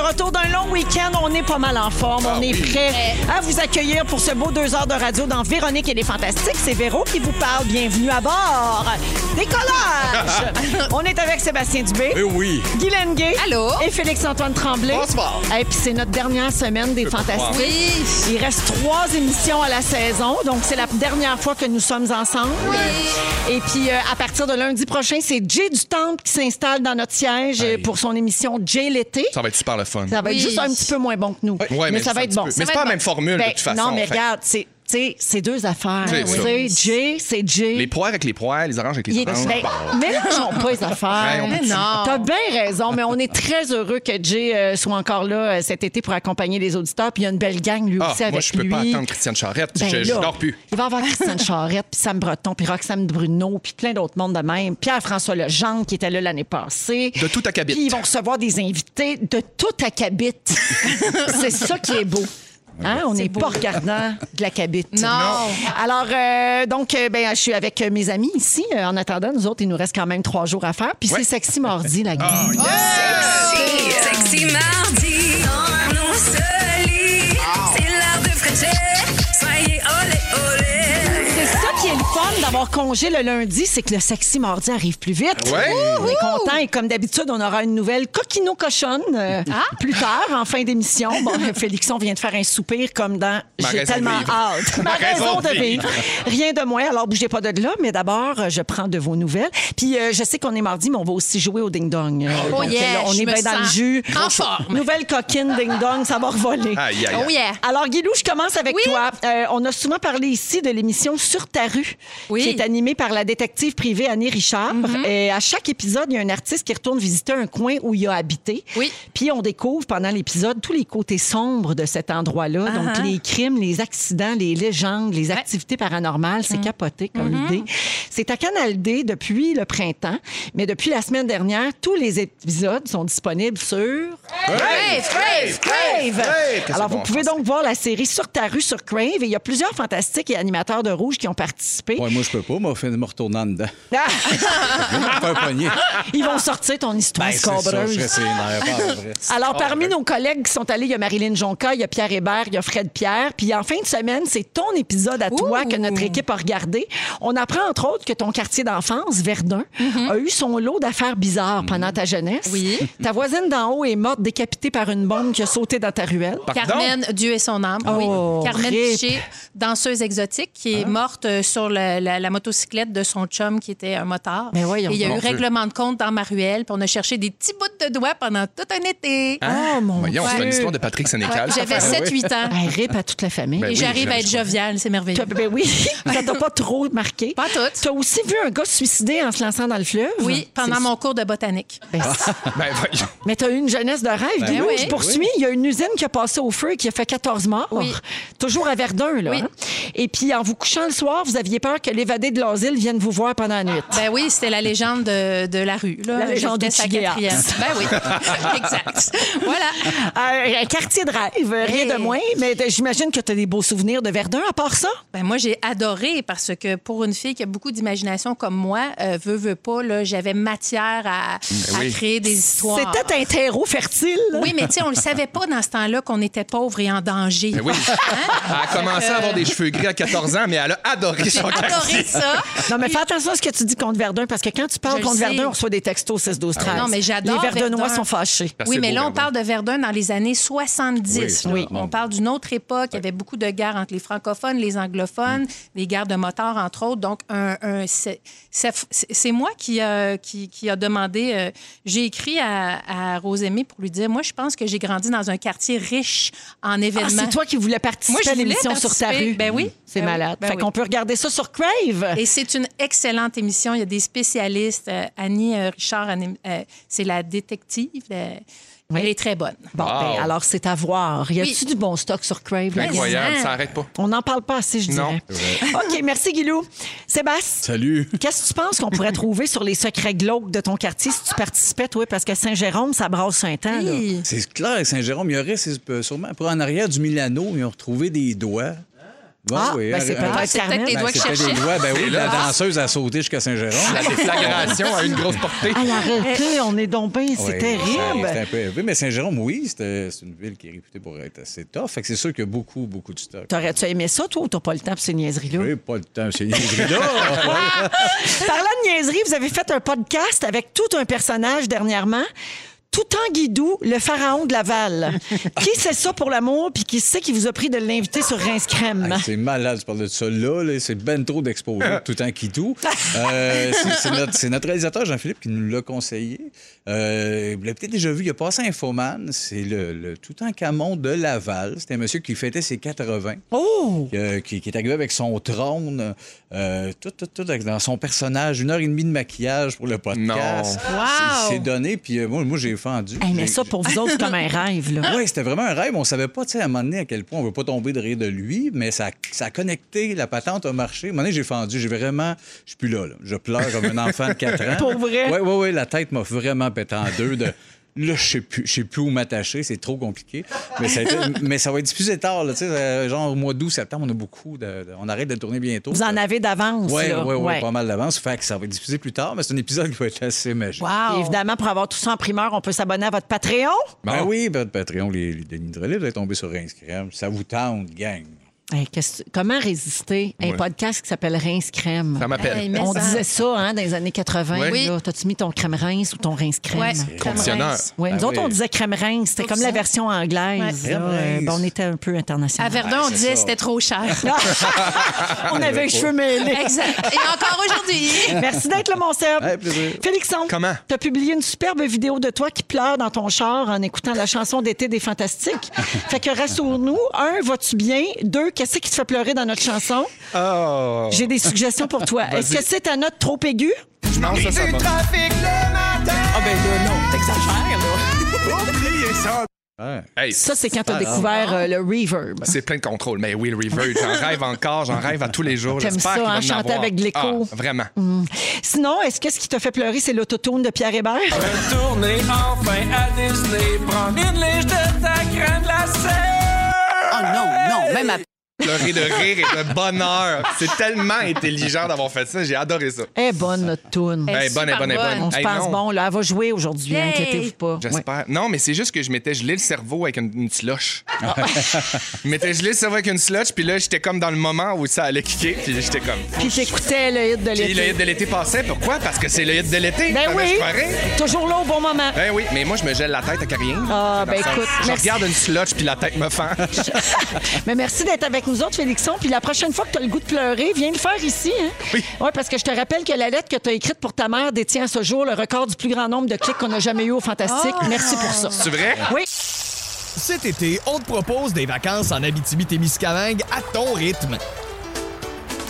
Retour d'un long week-end. On est pas mal en forme. On est prêt à vous accueillir pour ce beau deux heures de radio dans Véronique et les Fantastiques. C'est Véro qui vous parle. Bienvenue à bord. Décollage! On est avec Sébastien Dubé. Eh oui. Guy Lenguet. Allô? Et Félix-Antoine Tremblay. Bonsoir. Et puis c'est notre dernière semaine des Fantastiques. Oui. Il reste trois émissions à la saison, donc c'est la dernière fois que nous sommes ensemble. Et puis euh, à partir de lundi prochain, c'est Jay du Temple qui s'installe dans notre siège Hey. pour son émission Jay l'été. Ça va être super le fun. Ça va être Oui. juste un petit peu moins bon que nous. Ouais, mais, ça va être bon. peu. Mais c'est pas la même formule Ben, de toute façon. Non, mais Fait- regarde, c'est sais, c'est deux affaires. C'est ça. Jay, c'est Jay. Les poires avec les poires, les oranges avec les Il est- oranges. ben, mélangeons pas les affaires. Ouais, on Mais non. T'as bien raison, mais on est très heureux que Jay euh, soit encore là euh, cet été pour accompagner les auditeurs. Puis il y a une belle gang, lui Ah, aussi, avec moi, je peux lui. pas attendre Christiane Charrette. Ben je, je là, dors plus. Il va y avoir Christiane Charrette, puis Sam Breton, puis Roxane Bruno, puis plein d'autres mondes de même. Pierre-François Legendre, qui était là l'année passée. De tout acabit. Puis ils vont recevoir des invités de tout acabit. C'est ça qui est beau. Hein? On n'est pas regardant de l'acabit. Non. Alors, euh, donc, euh, ben, je suis avec euh, mes amis ici. Euh, En attendant, nous autres, il nous reste quand même trois jours à faire. Puis Ouais. c'est Sexy Mardi, la gang. Sexy, sexy mardi. C'est l'heure de. Fun d'avoir congé le lundi, c'est que le sexy mardi arrive plus vite. Ouais. On est content et comme d'habitude, on aura une nouvelle coquino cochonne euh, Ah. plus tard, en fin d'émission. Bon, Félixon vient de faire un soupir comme dans J'ai tellement hâte. Ma, Ma raison, raison de vivre. Rien de moins. Alors, bougez pas de là, mais d'abord, euh, je prends de vos nouvelles. Puis, euh, je sais qu'on est mardi, mais on va aussi jouer au ding-dong. Euh, Oh donc, yeah, là, on est bien dans le jus. en forme. Nouvelle coquine ding-dong, ça va revoler. Aïe, aïe, aïe. Oh yeah. Alors, Guilou, je commence avec Oui. toi. Euh, on a souvent parlé ici de l'émission Sur ta rue, Oui. qui est animée par la détective privée Annie Richard. Mm-hmm. Et à chaque épisode, il y a un artiste qui retourne visiter un coin où il a habité. Oui. Puis on découvre pendant l'épisode tous les côtés sombres de cet endroit-là. Donc, Uh-huh. les crimes, les accidents, les légendes, les activités paranormales. Mm. C'est capoté comme Mm-hmm. idée. C'est à Canal D depuis le printemps. Mais depuis la semaine dernière, tous les épisodes sont disponibles sur... Crave, crave, Crave! Alors, vous bon, pouvez donc voir la série Sur ta rue sur Crave. Et il y a plusieurs fantastiques et animateurs de Rouge qui ont participé. Ouais, moi, je peux pas. Moi, je me retourner en dedans. Ah! Pas un poignet. Ils vont sortir ton histoire Ben, ça, je sénère. Alors, parmi nos collègues qui sont allés, il y a Marilyn Jonca, il y a Pierre Hébert, il y a Fred Pierre. Puis en fin de semaine, c'est ton épisode à toi Ouh. que notre équipe a regardé. On apprend, entre autres, que ton quartier d'enfance, Verdun, a eu son lot d'affaires bizarres pendant ta jeunesse. Oui. Ta voisine d'en haut est morte décapitée par une bombe qui a sauté dans ta ruelle. Pardon? Carmen, Dieu et son âme. Oh, oui. Carmen rip. Piché, danseuse exotique, qui est morte euh, sur le- la, la motocyclette de son chum qui était un motard. Mais voyons Et il y a eu règlement de compte dans ma ruelle, puis on a cherché des petits bouts de doigts pendant tout un été. Oh, mon Voyons, c'est Dieu. une histoire de Patrick Sénécal. J'avais affaire-là. 7-8 ans. Ben, rip à toute la famille. Ben Et oui, j'arrive à être joviale, c'est merveilleux. Ben oui, ça t'a pas trop marqué. Pas toutes. Tu as aussi vu un gars se suicider en se lançant dans le fleuve? Oui, pendant mon cours de botanique. Ben, Ben voyons. Mais tu as eu une jeunesse de rêve, Guilou. oui. Je poursuis. Il y a une usine qui a passé au feu et qui a fait 14 morts. Oui. Toujours à Verdun, là. Oui. hein. Et puis, en vous couchant le soir, vous aviez peur que l'évadé de l'asile vienne vous voir pendant la nuit. Ben oui, c'était la légende de, de la rue. Là. La légende de sa quatrième. Ben oui, exact. Voilà. Euh, un quartier de rêve, rien Hey. de moins. Mais j'imagine que tu as des beaux souvenirs de Verdun à part ça? Ben moi, j'ai adoré parce que pour une fille qui a beaucoup d'imagination comme moi, euh, veut, veut pas, là, j'avais matière à, à oui. créer des histoires. C'était un terreau fertile. Oui, mais tu sais, on le savait pas dans ce temps-là qu'on était pauvre et en danger. Ben oui. Elle a commencé à avoir des cheveux gris à 14 ans, mais elle a adoré son adoré préparé ça. Non, mais fais attention à ce que tu dis contre Verdun, parce que quand tu parles Je contre le sais. Verdun, on reçoit des textos 6 12 13 Non, mais j'adore Les Verdenois Verdun. sont fâchés. Parce Oui, mais là, on parle de Verdun dans les années 70. Oui, là. On parle d'une autre époque. Il y avait beaucoup de guerres entre les francophones, les anglophones, des guerres de motards, entre autres. Donc, un, un- c'est- c'est c'est moi qui, qui a demandé. euh, j'ai écrit à, à Rosemée pour lui dire Moi, je pense que j'ai grandi dans un quartier riche en Ah, événements. c'est toi qui voulais participer Moi, je à voulais l'émission sur ta participer. rue. Ben oui. C'est Ben oui. malade. Ben fait oui. qu'on peut regarder ça sur Crave. Et c'est une excellente émission. Il y a des spécialistes. Euh, Annie euh, Richard, euh, c'est la détective. Elle est très bonne. Bon, Wow. ben, alors c'est à voir. Y a-tu Oui. du bon stock sur Crave? Incroyable, ça arrête pas. On n'en parle pas assez, je Non. dirais. OK, merci, Guilou. Sébastien, Salut. qu'est-ce que tu penses qu'on pourrait trouver sur les secrets glauques de ton quartier si tu participais, toi? Parce que Saint-Jérôme, ça brasse Saint-Temps. là. Oui. C'est clair, Saint-Jérôme, il y aurait sûrement, pour en arrière du Milano, ils ont retrouvé des doigts. Ah, oui, ben, c'est un- un- peut-être c'est peut-être Ben, que cherchaient. des doigts. Ben oui, C'est la danseuse a sauté jusqu'à Saint-Jérôme. La déflagration a une grosse portée. Hey, arrêtez, on est bien, c'est terrible. C'était un peu élevé. Mais Saint-Jérôme, oui, c'était- c'est une ville qui est réputée pour être assez tough. Fait que c'est sûr qu'il y a beaucoup, beaucoup de stock. T'aurais-tu aimé ça, toi, ou t'as pas le temps pour ces niaiseries-là? Oui, pas le temps, c'est là. Parlant de niaiserie, vous avez fait un podcast avec tout un personnage dernièrement. Tout en guidou, le pharaon de Laval. qui c'est ça pour l'amour, puis qui sait qui vous a pris de l'inviter sur Rince Crème? C'est malade, tu parles de ça là. là, c'est ben trop d'exposés, tout en. Euh, c'est- notre, réalisateur Jean-Philippe qui nous l'a conseillé. Euh, vous l'avez peut-être déjà vu, il a passé Infoman. C'est le, le tout en Camon de Laval. C'était un monsieur qui fêtait ses 80. Oh! euh, qui, qui est arrivé avec son trône, euh, tout, tout, tout avec- dans son personnage, une heure et demie de maquillage pour le podcast. Non. Wow! C'est- C'est donné, puis euh, moi, moi j'ai fendu. Hey, mais ça, pour vous autres, c'est comme un rêve, là. oui, c'était vraiment un rêve. On savait pas, tu sais, à un moment donné, à quel point on veut pas tomber de rire de lui, mais ça, ça a connecté, la patente a marché. À un moment donné, j'ai fendu. J'ai vraiment. Je suis plus là, là. Je pleure comme un enfant de 4 ans. Pour vrai? Oui, oui, oui. La tête m'a vraiment pété en deux. De... Là, je sais plus, je sais plus où m'attacher, c'est trop compliqué. Mais ça, a été- mais ça va être diffusé tard, là, tu sais, euh, genre au mois d'août, septembre, on a beaucoup de, de- on arrête de tourner bientôt. Vous en avez d'avance, Oui, là. oui, oui, Ouais. pas mal d'avance. Fait que ça va être diffusé plus tard, mais c'est un épisode qui va être assez magique. Puis évidemment, pour avoir tout ça en primeur, on peut s'abonner à votre Patreon? Ben oui, ben, Patreon, les, les Denis de relais, vous êtes tombés sur Instagram. Ça vous tente, gang. Hey, comment résister? À un Ouais. podcast qui s'appelle Rince Crème? Ça m'appelle. Hey, On ça- disait ça hein, dans les années 80. Oui. là. T'as-tu mis ton crème rince ou ton rince crème? Ouais, Conditionneur. Crème-Rince. Oui, nous Ben autres, oui. on disait crème rince. C'était comme la version anglaise. Ouais. là. Euh, ben, on était un peu À international. Verdun, on disait c'était trop cher. on avait les cheveux mêlés. exact. Et encore aujourd'hui. Merci d'être là, mon Seb. Hey, plaisir. Félixon, Comment? tu as publié une superbe vidéo de toi qui pleure dans ton char en écoutant la chanson d'été des Fantastiques. fait que rassure-nous. Un, vas-tu bien? Deux, qu'est-ce qui te fait pleurer dans notre chanson? Oh. J'ai des suggestions pour toi. Est-ce que c'est ta note trop aiguë? Non, ça, ça va. Ah ben là, non, t'exagères, là. Ouais. Hey, Ça, c'est quand tu as Alors. découvert euh, le reverb. c'est plein de contrôle. Mais oui, le reverb, j'en rêve encore, j'en rêve à tous les jours. T'aimes J'espère ça, hein, en chanter avec de l'écho? Ah, vraiment. Sinon, est-ce que ce qui t'a fait pleurer, c'est l'autotune de Pierre Hébert? Tourner enfin à Disney, prendre une lèche de ta crème glacée. Oh non, non, même à Pleurer de rire et de bonheur. C'est tellement intelligent d'avoir fait ça. J'ai adoré ça. Eh, bonne notre tune. Elle est Hey, bonne, super bonne, bonne. On se Hey, pense non. bon, là. Elle va jouer aujourd'hui, Yay! inquiétez-vous pas. Ouais. J'espère. Non, mais c'est juste que je m'étais gelé le cerveau avec une, une slush. je m'étais gelé le cerveau avec une slush, puis là, j'étais comme dans le moment où ça allait kicker, puis j'étais comme. Puis t'écoutais le hit de Puis le l'été. hit de l'été passait. Pourquoi? Parce que c'est le hit de l'été. Ben oui, toujours là au bon moment. Ben oui, mais moi, je me gèle la tête avec rien. Ah, ben écoute, Je regarde une slush, puis la tête me fend. Mais merci d'être avec nous autres, Félixon. Puis la prochaine fois que tu as le goût de pleurer, viens le faire ici. Hein? Oui. Ouais, parce que je te rappelle que la lettre que tu as écrite pour ta mère détient à ce jour le record du plus grand nombre de clics qu'on a jamais eu au Fantastique. Merci pour ça. C'est vrai? Oui. Cet été, on te propose des vacances en Abitibi-Témiscamingue à ton rythme.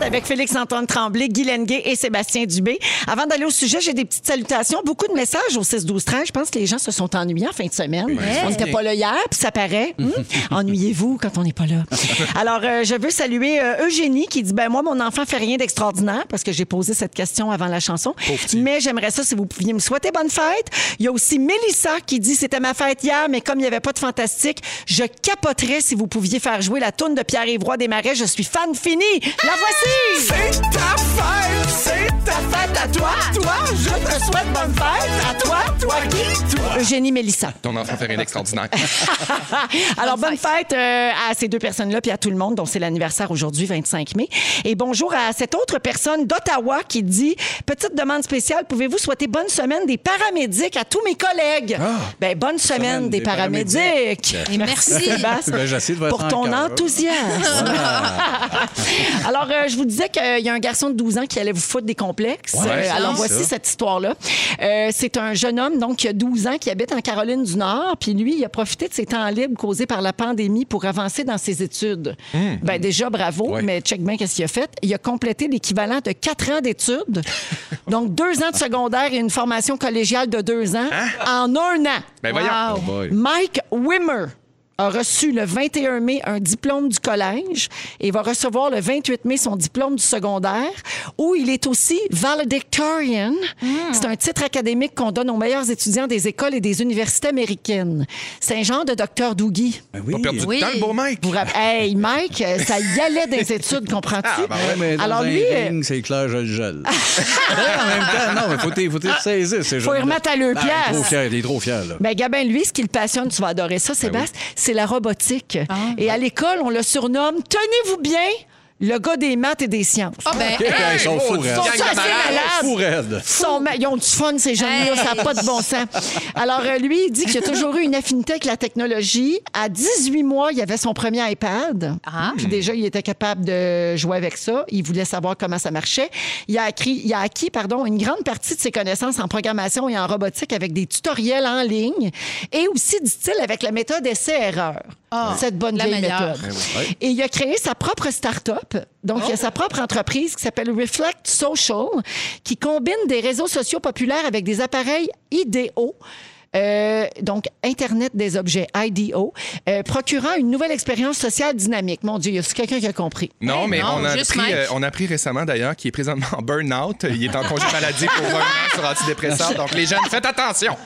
avec Félix-Antoine Tremblay, Guy Lenguet et Sébastien Dubé. Avant d'aller au sujet, j'ai des petites salutations. Beaucoup de messages au 6-12-13. Je pense que les gens se sont ennuyés en fin de semaine. On n'était pas là hier, puis ça paraît. Hum? Ennuyez-vous quand on n'est pas là. Alors, euh, je veux saluer euh, Eugénie qui dit, ben moi, mon enfant fait rien d'extraordinaire parce que j'ai posé cette question avant la chanson. Mais j'aimerais ça si vous pouviez me souhaiter bonne fête. Il y a aussi Mélissa qui dit, c'était ma fête hier, mais comme il n'y avait pas de fantastique, je capoterais si vous pouviez faire jouer la toune de Pierre-Yves Roy des Marais. Je suis fan fini. La voici! C'est ta fête à toi, toi, je te souhaite bonne fête à toi, toi qui, toi? Eugénie Mélissa. Ton enfant fait rien d'extraordinaire. Alors, bonne fête euh, à ces deux personnes-là, puis à tout le monde, dont c'est l'anniversaire aujourd'hui, 25 mai. Et bonjour à cette autre personne d'Ottawa qui dit Petite demande spéciale, pouvez-vous souhaiter bonne semaine des paramédics à tous mes collègues? ben, bonne semaine, des, des paramédics. Et merci. Sébastien, Ben, j'essaie de votre pour ton enthousiasme. Alors, euh, je vous disais qu'il y a un garçon de 12 ans qui allait vous foutre des Ouais, Euh, alors, ça. voici cette histoire-là. Euh, c'est un jeune homme, donc, qui a 12 ans, qui habite en Caroline du Nord. Puis lui, il a profité de ses temps libres causés par la pandémie pour avancer dans ses études. Ben, déjà, bravo, Ouais. mais check bien qu'est-ce qu'il a fait. Il a complété l'équivalent de 4 ans d'études. donc, deux ans de secondaire et une formation collégiale de deux ans en un an. Ben voyons. Boy. Mike Wimmer a reçu le 21 mai un diplôme du collège et va recevoir le 28 mai son diplôme du secondaire, où il est aussi valedictorian. C'est un titre académique qu'on donne aux meilleurs étudiants des écoles et des universités américaines. C'est un genre de docteur Dougie. Ben Pas perdu Oui. de temps, le beau Mike. Hey, Mike, euh, ça y allait des études, comprends-tu? Ah, ben Ouais, mais dans Alors un lui, euh, ring, c'est clair, je le gèle. en même temps, non, mais faut t'y faut t'y saisir, ces Faut y remettre à leur Ben, Il est pièce. trop fier, il est trop fier, là. Ben, Gabin, lui, ce qui le passionne, tu vas adorer ça, Sébastien, c'est la robotique. Et à l'école, on le surnomme, tenez-vous bien, le gars des maths et des sciences. Ah ben, OK, ils sont fous, raides. Ils sont assez malades. ma- Ils ont du fun, ces jeunes-là, ça n'a pas de bon sens. Alors, euh, lui, il dit qu'il a toujours eu une affinité avec la technologie. À 18 mois, il avait son premier iPad. Ah. Puis déjà, il était capable de jouer avec ça. Il voulait savoir comment ça marchait. Il a, acquis, il a acquis pardon, une grande partie de ses connaissances en programmation et en robotique avec des tutoriels en ligne et aussi, dit-il, avec la méthode essai-erreur. Ah, Cette bonne la vieille meilleure. méthode. Et il a créé sa propre start-up. Donc, il a sa propre entreprise qui s'appelle Reflect Social, qui combine des réseaux sociaux populaires avec des appareils idéaux. Euh, donc, Internet des objets, IDO, euh, procurant une nouvelle expérience sociale dynamique. Mon Dieu, y a quelqu'un qui a compris? Non, Hey, mais non, on, a appris, euh, on a appris récemment d'ailleurs qu'il est présentement en burn-out. Il est en congé maladie pour un an sur antidépresseurs. Donc, les jeunes, faites attention.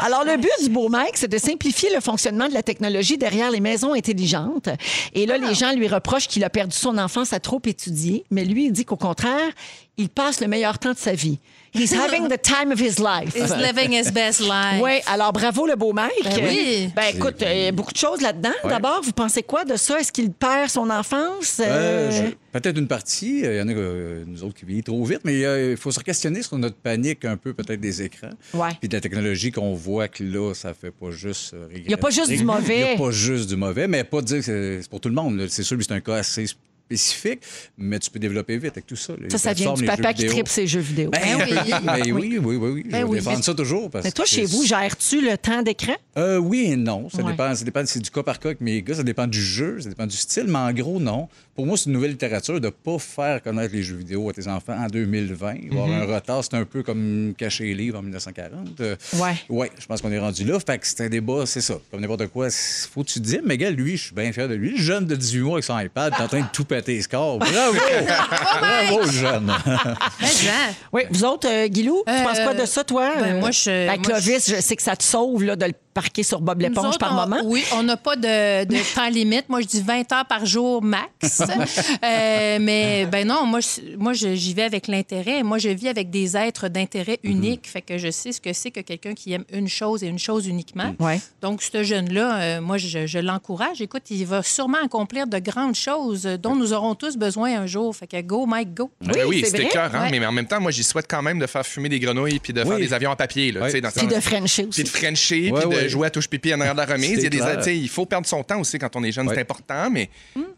Alors, le but du beau Mike, c'est de simplifier le fonctionnement de la technologie derrière les maisons intelligentes. Et là, les gens lui reprochent qu'il a perdu son enfance à trop étudier. Mais lui, il dit qu'au contraire, il passe le meilleur temps de sa vie. He's having the time of his life. He's living his best life. Oui, alors bravo le beau Mike. Ben oui. Ben écoute, il y a beaucoup de choses là-dedans. D'abord, vous pensez quoi de ça? Est-ce qu'il perd son enfance? Euh, Euh, je- Peut-être une partie. Il y en a, euh, nous autres, qui vivent trop vite, mais euh, il faut se questionner sur notre panique un peu, peut-être, des écrans. Ouais. Puis de la technologie qu'on voit que là, ça fait pas juste. euh, Il y a pas juste du mauvais. Il n'y a pas juste du mauvais, mais pas dire que c'est- pour tout le monde. C'est sûr que c'est un cas assez spécifique, mais tu peux développer vite avec tout ça. Ça, ça vient du papa qui tripe ses jeux vidéo. Ben, Ben oui. ben oui, oui, oui, oui. Je Ben vais oui. défendre Mais- ça toujours. Mais toi, chez vous, gères-tu le temps d'écran? euh, oui et non. Ça dépend. Ça dépend. C'est du cas par cas avec mes gars. Ça dépend du jeu, ça dépend du style. Mais en gros, non. Pour moi, c'est une nouvelle littérature de ne pas faire connaître les jeux vidéo à tes enfants en 2020. Il va y avoir un retard. C'est un peu comme cacher les livres en 1940. Euh, Ouais. Ouais, je pense qu'on est rendu là. Fait que c'est un débat, c'est ça. Comme n'importe quoi, faut que tu te dises, mais gars, lui, je suis bien fier de lui. Le jeune de 18 mois avec son iPad, t'es en train de tout péter les scores. Bravo! Bravo, le jeune! Jean, Oui, vous autres, euh, Guilou, tu Euh, penses quoi de ça, toi? ben, Euh, moi, je- ben, moi, Clovis, je... sais que ça te sauve là, de le parquer sur Bob l'éponge autres, par on- moment? Oui, on n'a pas de, de temps limite. Moi, je dis 20 heures par jour max. Euh, mais ben non, moi, moi j'y vais avec l'intérêt. Moi, je vis avec des êtres d'intérêt Mhm. unique. Fait que je sais ce que c'est que quelqu'un qui aime une chose et une chose uniquement. Ouais. Donc, ce jeune-là, euh, moi, je, je l'encourage. Écoute, il va sûrement accomplir de grandes choses dont nous aurons tous besoin un jour. Fait que go, Mike, go. Ben oui, c'est c'était cœur, Ouais. mais en même temps, moi, j'y souhaite quand même de faire fumer des grenouilles puis de faire Oui. des avions en papier. Là, Ouais. dans Puis de Frencher Puis aussi. de Frencher, puis de. De jouer à touche pipi en arrière de la remise. Il, y a des, clair. tu sais, il faut perdre son temps aussi quand on est jeune, Ouais. c'est important, mais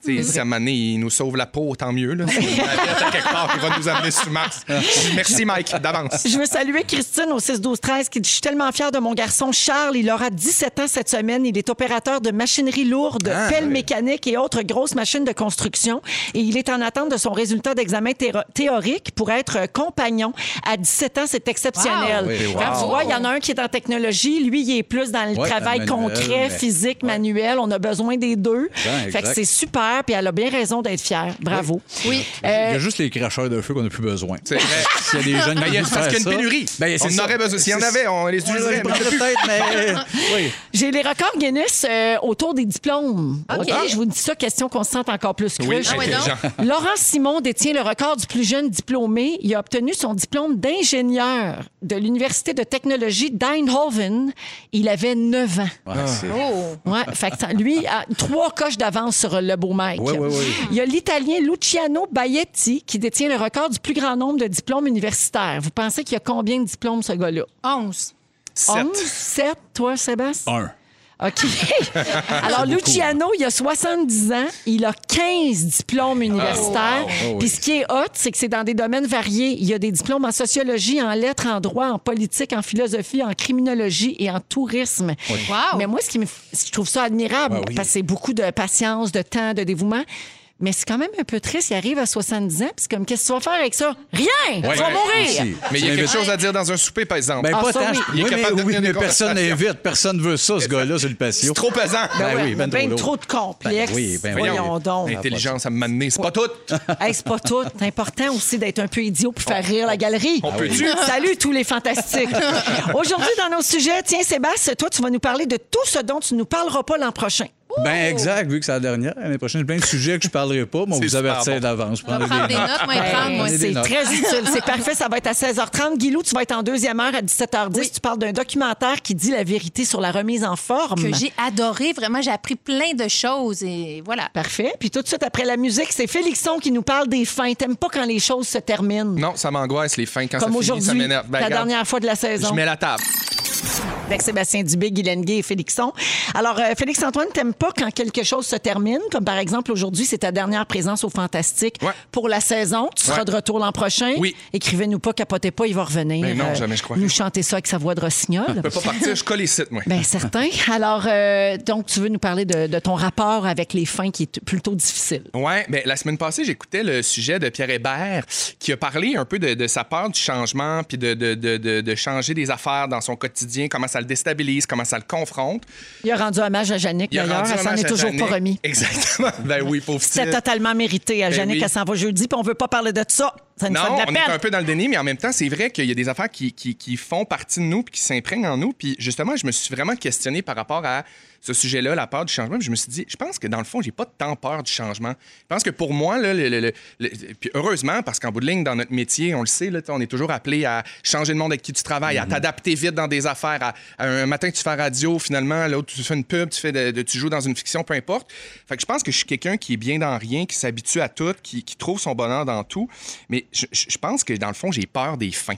sais, si à donné, il nous sauve la peau, tant mieux. Là. Si on arrête à quelque part, il va nous amener sur Mars. Merci, Mike, d'avance. Je veux saluer Christine au 6-12-13 qui dit Je suis tellement fière de mon garçon Charles. Il aura 17 ans cette semaine. Il est opérateur de machinerie lourde, Ah, pelle oui. mécanique et autres grosses machines de construction. Et il est en attente de son résultat d'examen théorique pour être euh, compagnon. À 17 ans, c'est exceptionnel. Wow. Oui, Quand wow. tu vois, il y en a un qui est en technologie. Lui, il est plus dans le Ouais, travail dans le manuel, concret, mais- physique, manuel. On a besoin des deux. Ben, fait que c'est super. Puis elle a bien raison d'être fière. Bravo. Oui. Il y a juste les cracheurs de feu qu'on n'a plus besoin. C'est vrai. S'il y a des jeunes Ben, qui il y a- veulent parce qu'il y a une pénurie. ben, on en aurait besoin. S'il y en avait, on les utiliserait. mais. Oui. J'ai les records Guinness euh, autour des diplômes. OK. Je vous dis ça, question qu'on se sente encore plus Oui, cruche. Ah ouais, donc. intelligent. Laurent Simon détient le record du plus jeune diplômé. Il a obtenu son diplôme d'ingénieur de l'Université de technologie d'Eindhoven. Il avait 9 ans. Ouais, c'est- Oh. Ouais, fait que lui a trois coches d'avance sur le beau Mike. Ouais, ouais, ouais. Il y a l'Italien Luciano Baietti qui détient le record du plus grand nombre de diplômes universitaires. Vous pensez qu'il y a combien de diplômes, ce gars-là? 11. 7. 11, 7, toi, Sébastien? Un. OK. Alors, Luciano, il a 70 ans. Il a 15 diplômes universitaires. Oh, oui. Puis ce qui est hot, c'est que c'est dans des domaines variés. Il y a des diplômes en sociologie, en lettres, en droit, en politique, en philosophie, en criminologie et en tourisme. Wow. Mais moi, ce qui me, je trouve ça admirable, oui. parce que c'est beaucoup de patience, de temps, de dévouement. Mais c'est quand même un peu triste. Il arrive à 70 ans, puis c'est comme, qu'est-ce que tu vas faire avec ça? Rien! tu vas Ouais, mourir! aussi. Mais il y a quelque chose à dire dans un souper, par exemple. Ben, Ah, pas ça, tant. oui. Il est Oui, capable de mais, oui, mais personne n'invite. Personne veut ça, ce gars-là, sur le patio. c'est trop pesant. Ben Ouais, oui, ben ben trop trop de complexes. Ben oui, ben Voyons donc. L'intelligence à m'amener, c'est pas tout. Hey, c'est pas tout. C'est important aussi d'être un peu idiot pour faire rire la galerie. On peut-tu? Salut tous les fantastiques. Aujourd'hui, dans nos sujets, tiens, Sébastien, toi, tu vas nous parler de tout ce dont tu nous parleras pas l'an prochain. Ben exact, vu que c'est la dernière. L'année prochaine, j'ai plein de sujets que je ne parlerai pas, mais on C'est vous avertit bon. d'avance. On va prendre des notes, moi, et prendre, moi. C'est notes. très utile. C'est parfait. Ça va être à 16h30. Guilou, tu vas être en deuxième heure à 17h10. Tu parles d'un documentaire qui dit la vérité sur la remise en forme. Que j'ai adoré. Vraiment, j'ai appris plein de choses. Et voilà. Parfait. Puis tout de suite après la musique, c'est Félixon qui nous parle des fins. T'aimes pas quand les choses se terminent? Non, ça m'angoisse, les fins. Quand Comme ça finit, ça aujourd'hui, m'énerve. Ben, la regarde, dernière fois de la saison. Je mets la table. Avec Sébastien Dubé, Guy Lenguet et Félixon. Alors, euh, Félix-Antoine, t'aimes pas quand quelque chose se termine, comme par exemple aujourd'hui, c'est ta dernière présence au Fantastique Ouais. pour la saison. Tu seras Ouais. de retour l'an prochain. Oui. Écrivez-nous pas, capotez pas, il va revenir. Ben non, euh, jamais je crois. Nous chanter ça avec sa voix de rossignol. Je peux pas partir, je colle les sites, moi. Bien, certain. Alors, euh, donc, tu veux nous parler de, de ton rapport avec les fins qui est plutôt difficile. Ouais, ben, la semaine passée, j'écoutais le sujet de Pierre Hébert qui a parlé un peu de, de sa peur du changement puis de- de changer des affaires dans son quotidien, comment ça le déstabilise, comment ça le confronte. Il a rendu hommage à a d'ailleurs. Elle s'en est toujours Jannick. pas remis. Exactement. Ben oui, pauvre C'était totalement mérité. À Ben Jannick, oui. elle s'en va jeudi, puis on veut pas parler de ça. Ça fait de Non, la on peine. est un peu dans le déni, mais en même temps, c'est vrai qu'il y a des affaires qui, qui, qui font partie de nous puis qui s'imprègnent en nous. Puis justement, je me suis vraiment questionné par rapport à ce sujet-là, la peur du changement. Puis je me suis dit, je pense que dans le fond, j'ai pas tant peur du changement. Je pense que pour moi, là, le- le- le- le- puis heureusement, parce qu'en bout de ligne, dans notre métier, on le sait, là, on est toujours appelé à changer le monde avec qui tu travailles, à t'adapter vite dans des affaires. À, à un matin, tu fais radio, finalement, l'autre, tu fais une pub, tu, fais de- de- tu joues dans une fiction, peu importe. Fait que je pense que je suis quelqu'un qui est bien dans rien, qui s'habitue à tout, qui, qui trouve son bonheur dans tout. Mais je, pense que dans le fond, j'ai peur des fins.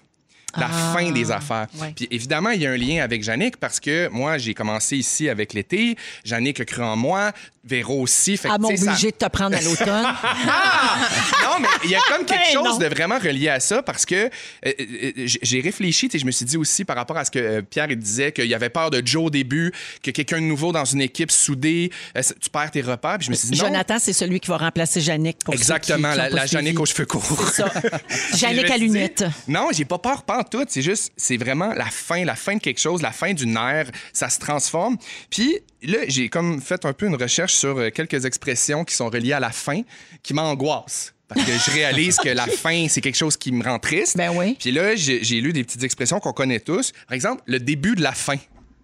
La Ah, fin des affaires. ouais. Puis évidemment, il y a un lien avec Jannick parce que moi, j'ai commencé ici avec l'été. Jannick a cru en moi. Véro aussi. Fait À mon sais, ça- obligé de te prendre à l'automne. non, mais il y a comme quelque Ben chose non. de vraiment relié à ça parce que euh, euh, j- j'ai réfléchi, sais, je me suis dit aussi par rapport à ce que euh, Pierre il disait, qu'il y avait peur de Joe au début, que quelqu'un de nouveau dans une équipe soudée, euh, tu perds tes repères. Puis je me suis dit, non. Jonathan, c'est celui qui va remplacer ceux Exactement, qui- qui la, la Jannick suivi. aux cheveux courts. C'est ça. Me à lunettes. Non, j'ai pas peur pantoute. C'est juste, c'est vraiment la fin, la fin de quelque chose, la fin d'une ère. Ça se transforme. Puis là, j'ai comme fait un peu une recherche sur euh, quelques expressions qui sont reliées à la fin, qui m'angoissent. Parce que je réalise que la fin, c'est quelque chose qui me rend triste. Ben oui. Puis là, j'ai j'ai lu des petites expressions qu'on connaît tous. Par exemple, le début de la fin.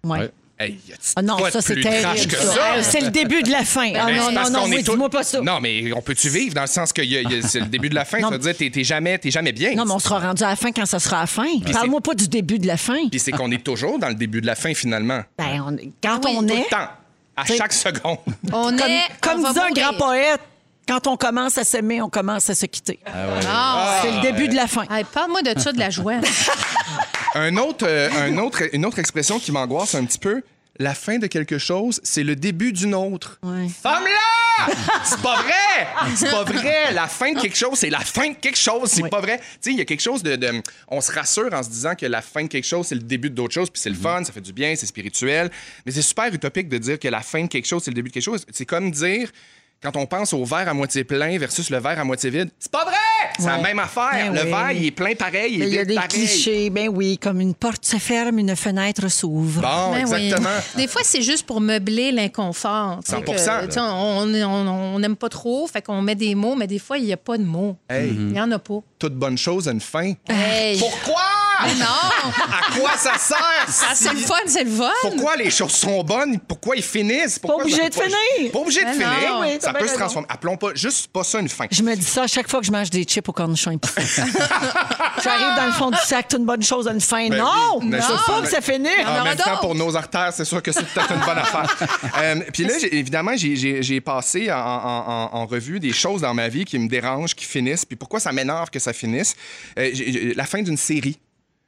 Ouais. Ouais. Hey, y a-t-il Ah non, ça, de c'est plus terrible. trash que ça. ça? Euh, C'est le début de la fin. Ah Ben, non, parce non, non, oui, tous- dis-moi pas ça. Non, mais on peut-tu vivre dans le sens que y a- y a- c'est le début de la fin? Non, Ça veut dire que t'es- jamais, t'es jamais bien. Non, mais on sera rendu à la fin quand ça sera à la fin. Parle-moi pas du début de la fin. Puis c'est qu'on est toujours dans le début de la fin, finalement. Ben, on- quand Oui, on Tout est, le temps. À chaque seconde. On comme, est. comme on disait un grand poète, quand on commence à s'aimer, on commence à se quitter. Ah, C'est le début de la fin. Hey, Parle-moi de ça, de la joie. Un autre, euh, un autre, une autre expression qui m'angoisse un petit peu, la fin de quelque chose, c'est le début d'une autre. Ouais. Femme-là! c'est pas vrai! C'est pas vrai! La fin de quelque chose, c'est la fin de quelque chose. C'est pas vrai. Tu sais, il y a quelque chose de, de- On se rassure en se disant que la fin de quelque chose, c'est le début d'autre chose, puis c'est le fun, ça fait du bien, c'est spirituel. Mais c'est super utopique de dire que la fin de quelque chose, c'est le début de quelque chose. C'est comme dire. Quand on pense au verre à moitié plein versus le verre à moitié vide, c'est pas vrai! C'est la même affaire. Ben le oui. verre, il est plein pareil, il est il y a vide des pareil. clichés. Ben oui, comme une porte se ferme, une fenêtre s'ouvre. Bon, Ben oui. exactement. Des fois, c'est juste pour meubler l'inconfort. tu sais, 100%, que, On n'aime pas trop, fait qu'on met des mots, mais des fois, il n'y a pas de mots. Hey, Il n'y en a pas. toute bonne chose a une fin. Hey. Pourquoi? Mais non! À quoi ça sert? Ah, c'est le fun, c'est le fun! Pourquoi les choses sont bonnes? Pourquoi ils finissent? Pourquoi obligé ça- de finir. Pas obligé de finir. non. Oui, t'as ça bien peut se raison. transformer. Appelons pas juste pas ça une fin. Je me dis ça à chaque fois que je mange des chips au cornichon épicé. J'arrive dans le fond du sac, toute une bonne chose a une fin. Ben non! oui, mais Je ça, pas mais- que ça finisse. en En aura même temps, d'autres. pour nos artères, c'est sûr que c'est peut-être une bonne affaire. Euh, Puis là, j'ai- évidemment, j'ai- j'ai j'ai passé en, en- en- en revue des choses dans ma vie qui me dérangent, qui finissent. Puis pourquoi ça m'énerve que ça finisse? Euh, j'ai- j'ai- la fin d'une série.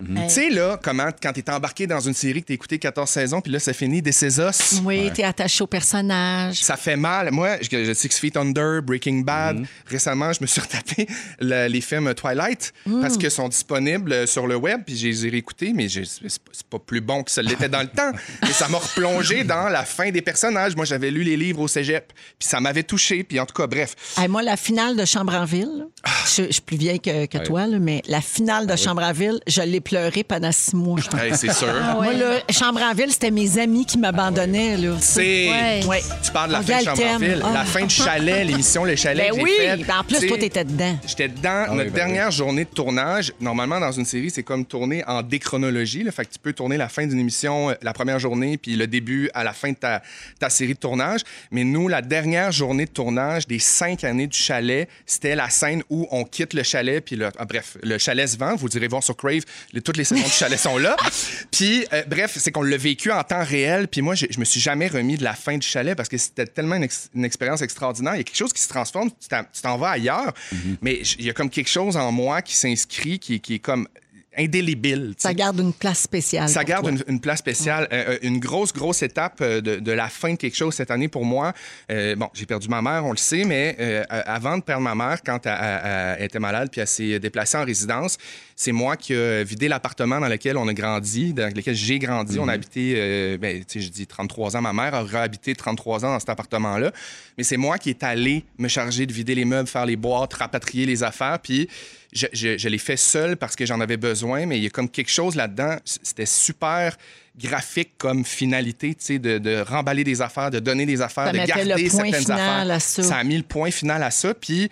Tu sais, là, comment, quand t'es embarqué dans une série, que t'as écouté 14 saisons, puis là, ça finit des ses os. Oui, t'es attaché au personnage. Ça fait mal. Moi, je, je- Six Feet Under, Breaking Bad. Récemment, je me suis retapé le- les films Twilight parce qu'ils sont disponibles euh, sur le web, puis je les ai réécoutés, mais j'ai- c'est pas, plus bon que ça l'était dans le temps. Mais ça m'a replongé dans la fin des personnages. Moi, j'avais lu les livres au cégep, puis ça m'avait touché, puis en tout cas, bref. Hey, moi, la finale de Chambre en ville, Ah. je, je suis plus vieille que, que toi, là, mais la finale de Chambre en ville, je l'ai pleuré pendant six mois. Hey, c'est sûr. Moi, là, Chambre en ville, c'était mes amis qui m'abandonnaient. là. C'est. Ouais. Ouais. Tu parles de la On fin de regarde le Chambre en ville, thème. la Ah. fin de Chalet, l'émission Le Chalet Ben que oui! j'ai faite. Ben, en plus, Tu sais, toi, t'étais dedans. J'étais dedans. oui, Notre ben dernière journée de tournage, normalement, dans une série, c'est comme tourner en déchronologie. Là, fait que tu peux tourner la fin d'une émission, euh, la première journée, puis le début à la fin de ta, ta série de tournage. Mais nous, la dernière journée de tournage des cinq années du chalet, c'était la scène où on quitte le chalet, puis le, ah, bref, le chalet se vend. Vous direz voir sur Crave, les- toutes les saisons du chalet sont là. Puis, euh, bref, c'est qu'on l'a vécu en temps réel. Puis moi, je, je me suis jamais remis de la fin du chalet parce que c'était tellement une, ex- une expérience extraordinaire. Il y a quelque chose qui se transforme, tu t'en- vas ailleurs. Mais j- il y a comme quelque chose en moi qui s'inscrit, qui, qui est comme indélébile. Ça garde une place spéciale. Ça garde une, une place spéciale. Euh, euh, une grosse, grosse étape euh, de, de la fin de quelque chose cette année pour moi. Euh, bon, j'ai perdu ma mère, on le sait, mais euh, avant de perdre ma mère, quand elle, elle- elle était malade puis elle s'est déplacée en résidence, c'est moi qui ai vidé l'appartement dans lequel on a grandi, dans lequel j'ai grandi. On a habité, euh, ben, tu sais, je dis 33 ans. Ma mère a réhabité 33 ans dans cet appartement-là. Mais c'est moi qui est allé me charger de vider les meubles, faire les boîtes, rapatrier les affaires. Puis je, je- je l'ai fait seul parce que j'en avais besoin, mais il y a comme quelque chose là-dedans. C'était super graphique comme finalité, tu sais, de, de remballer des affaires, de donner des affaires, Ça de garder le point certaines final affaires. à ça. a mis le point final à ça. Puis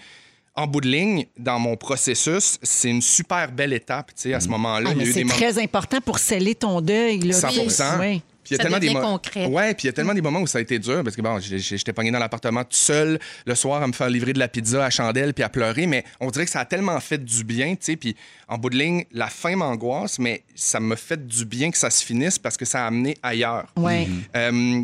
en bout de ligne, dans mon processus, c'est une super belle étape, tu sais, à ce moment-là. Ah, c'est très important pour sceller ton deuil. Là, 100 Tu sais, oui. Puis il y a tellement des concret. Ouais, puis il y a tellement des moments où ça a été dur parce que bon, j'étais pogné dans l'appartement tout seul le soir à me faire livrer de la pizza à chandelle puis à pleurer, mais on dirait que ça a tellement fait du bien, tu sais, puis en bout de ligne, la fin m'angoisse, mais ça m'a fait du bien que ça se finisse parce que ça a amené ailleurs. Ouais. Euh,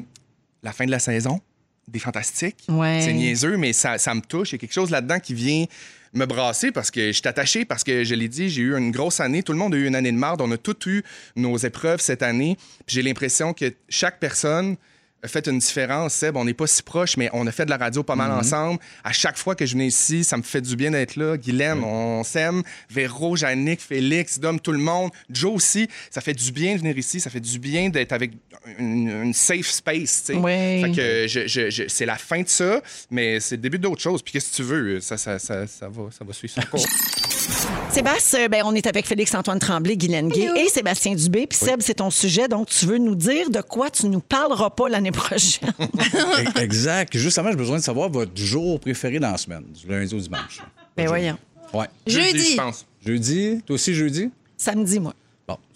la fin de la saison, des fantastiques. Ouais. C'est niaiseux, mais ça, ça me touche. Il y a quelque chose là-dedans qui vient me brasser parce que je suis attaché, parce que je l'ai dit, j'ai eu une grosse année. Tout le monde a eu une année de marde. On a tous eu nos épreuves cette année. J'ai l'impression que chaque personne fait une différence. Seb, on n'est pas si proches, mais on a fait de la radio pas mal ensemble. À chaque fois que je venais ici, ça me fait du bien d'être là. Guylaine, on s'aime. Véro, Jannick, Félix, Dom, tout le monde. Joe aussi. Ça fait du bien de venir ici. Ça fait du bien d'être avec une, une safe space, tu sais. Ouais. Fait que je- je- je- c'est la fin de ça, mais c'est le début d'autre chose. Puis qu'est-ce que tu veux? Ça, ça, ça, ça va, ça va suivre son cours. Sébastien, ben, on est avec Félix-Antoine Tremblay, Guylaine Gay et Sébastien Dubé. Puis Seb, c'est ton sujet, donc tu veux nous dire de quoi tu nous parleras pas l'année prochaine. E- Exact. Justement, j'ai besoin de savoir votre jour préféré dans la semaine, du lundi au dimanche. ben voyons. Ouais. Jeudi. je pense. Jeudi, toi aussi jeudi? Samedi, moi.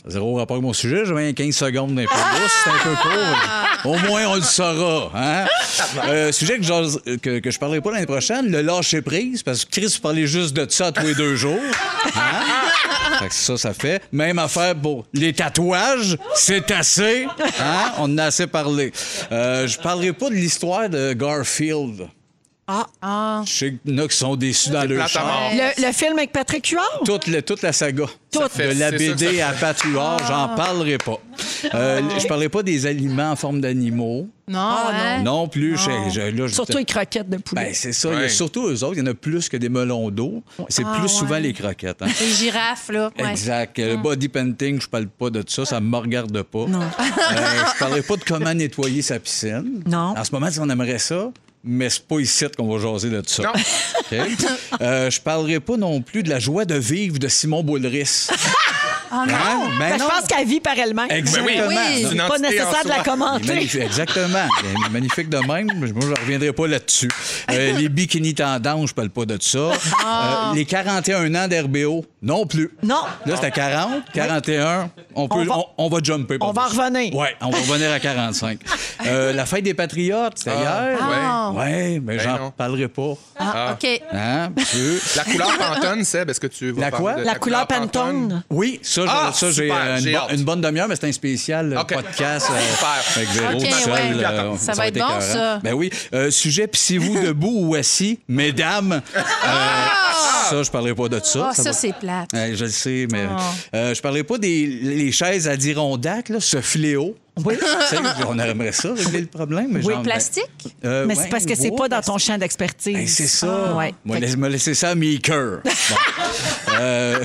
Zéro rapport avec mon sujet, j'ai 20 15 secondes d'impôt. c'est un peu court. Au moins, on le saura. Hein? Euh, sujet que, j'ose- que, que je parlerai pas l'année prochaine, le lâcher prise, parce que Chris parlait juste de ça tous les deux jours. Hein? Fait que ça, ça fait. Même affaire pour les tatouages, c'est assez. Hein? On en a assez parlé. Euh, je parlerai pas de l'histoire de Garfield. Ah. Je sais qu'il y en a qui sont déçus dans leur char. Le, le film avec Patrick Huard? Toute, le- toute la saga. Toute. fait- De la ça BD à Patrouard, j'en parlerai pas. Euh, Je parlerai pas des aliments en forme d'animaux. Non, Ah, hein? Non plus. je- je- là, je- Surtout les croquettes de poulet. Ben, c'est ça. Il y a Ouais. surtout eux autres, il y en a plus que des melons d'eau. C'est Ah, plus souvent les croquettes. hein. Les girafes, là. ouais. Exact. Le body painting, je parle pas de ça, ça me regarde pas. Non. je parlerai pas de comment nettoyer sa piscine. Non. En ce moment, on aimerait ça, mais c'est pas ici qu'on va jaser de ça. Non. Euh, je parlerai pas non plus de la joie de vivre de Simon Boulris. Ah non! Hein? Ben Ben, je pense qu'elle vit par elle-même. Exactement. Oui. C'est Pas nécessaire de la commenter. exactement. Magnifique de même. Moi, je ne reviendrai pas là-dessus. Euh, les bikinis tendances, je parle pas de ça. Euh, les 41 ans d'RBO, non plus. Non. Là, c'était 40, 41. On, peut, On va- on, on va jumper. On va revenir. Oui, on va revenir à 45. Euh, la fête des Patriotes, c'était Ah, hier. Ah. Oui, mais Ben j'en parlerai pas. Ah, OK. Hein? La couleur Pantone, Seb, est-ce que tu veux La quoi? de La couleur Pantone? Oui, ça, Ah, ça j'ai super, euh, une, bo- bonne demi-heure, mais c'est un spécial euh, podcast euh, Super. avec Véro OK, tout seul. ouais. euh, Ça va être bon, écœurant. ça. Ben oui. Euh, sujet, pissez-vous debout ou assis, mesdames. Euh, ça, je parlerai pas de ça. Ah, ça, c'est plate. Ouais, je le sais, mais Ah. euh, je parlerai pas des les chaises Adirondack, là, ce fléau. Oui. on aimerait ça, régler le problème. Mais Oui, genre, Plastique? ben, euh, Mais ouais, c'est parce que c'est pas dans plastique. ton champ d'expertise. Ben, c'est ça. Ah, ouais. Moi, laisse- me laisser ça à mes cœurs. Bon. Euh,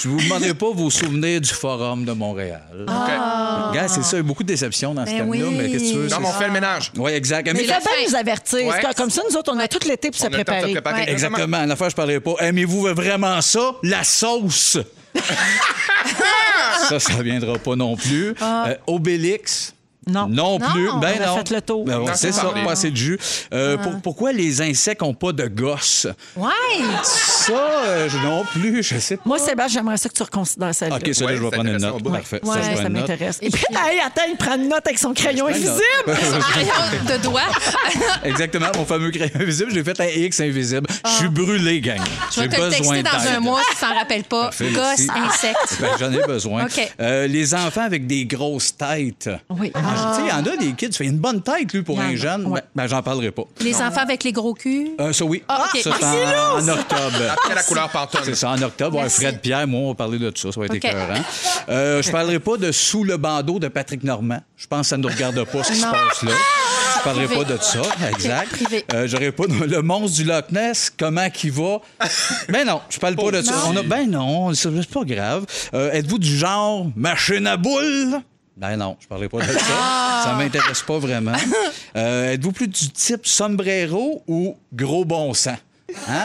je vous demanderai pas vos souvenirs du Forum de Montréal. Regarde, c'est ça, il y a beaucoup de déceptions dans ce Ben thème-là, oui. mais qu'est-ce que tu veux? Non, mais on fait le ménage. Oui, exact. Mais il la fait bien nous avertir. Ouais. Comme ça, nous autres, on a tout l'été pour se On préparer. préparer. Ouais. Exactement. Je parlerai pas. Aimez-vous vraiment ça? La sauce. Ça, ça viendra pas non plus. Euh, Obélix. Non. Non Non, plus. on ben a non. fait le tour. Ben, Non, c'est ça, pas assez de jus. Euh, pour- pourquoi les insectes n'ont pas de gosses? Ouais! Ça, euh, non plus, je sais pas. Moi, Sébastien, j'aimerais ça que tu reconsidères ça. OK, ça, Ouais, je vais prendre une note. Parfait. Ouais, ça, m'intéresse. Et puis- Hey, attends, il prend une note avec son crayon invisible. Crayon de doigt. Exactement, mon fameux crayon invisible, je l'ai fait un X invisible. Je suis brûlé, gang. Ah. Je J'ai vais te le besoin texter dans un mois si tu t'en rappelles pas. Gosse, insecte. Ben, J'en ai besoin. OK. Euh, les enfants avec des grosses têtes. Oui. Ah, il y en a des kids, fait une bonne tête, lui, pour un a, jeune. ouais. Ben, j'en parlerai pas. Les enfants avec les gros culs? Euh, ça, oui. Ah, OK. Ça, c'est Ah, en, en octobre. Après la couleur Pantone. C'est ça, en octobre. Ouais. Fred Pierre, moi, on va parler de ça. Ça va être OK. écœurant. Euh, je parlerai pas de Sous le bandeau de Patrick Normand. Je pense que ça ne nous regarde pas ce qui se passe là. Je parlerai Privé. pas de ça, exact. privé. Euh, J'aurais pas le monstre du Loch Ness, comment qu'il va? Ben non, je parle pas de ça. On a, ben non, c'est pas grave. Euh, Êtes-vous du genre machine à boule? Ben non, je parlerai pas de ça. Ah. Ça m'intéresse pas vraiment. Euh, Êtes-vous plus du type sombrero ou gros bon sang? Hein?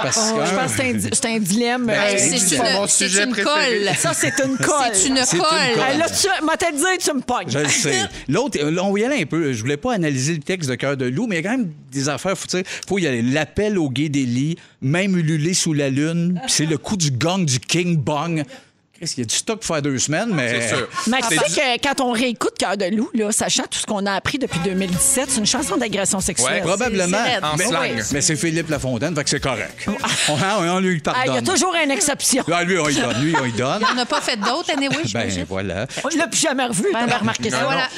Parce Oh, que je pense que c'est un, di- c'est un dilemme. Ben, euh, c'est une, c'est sujet une préféré. colle. Ça, c'est une colle. C'est une C'est une colle. Hey, là, tu m'as dit, tu me pognes. Je le sais. L'autre, euh, là, on y aller un peu. Je voulais pas analyser le texte de Cœur de loup, mais il y a quand même des affaires. Faut, faut y aller. L'appel au gay des lits, même ululé sous la lune. C'est le coup du gong du King Bong. Qu'est-ce qu'il y a du stock pour faire deux semaines, mais. C'est sûr. Mais tu C'est sais que quand on réécoute Cœur de loup, là, sachant tout ce qu'on a appris depuis 2017, c'est une chanson d'agression sexuelle. Ouais. Probablement. C'est- c'est. En mais, slang. mais c'est Philippe Lafontaine, fait que c'est correct. on, on- on lui Ah, Il y a pardonne. toujours une exception. Ah, lui, on y donne. Lui, on donne. On n'a pas fait d'autres, anyway, je Ben, imagine. voilà. On l'a plus jamais revu. Ben non. remarqué ça? Ben voilà.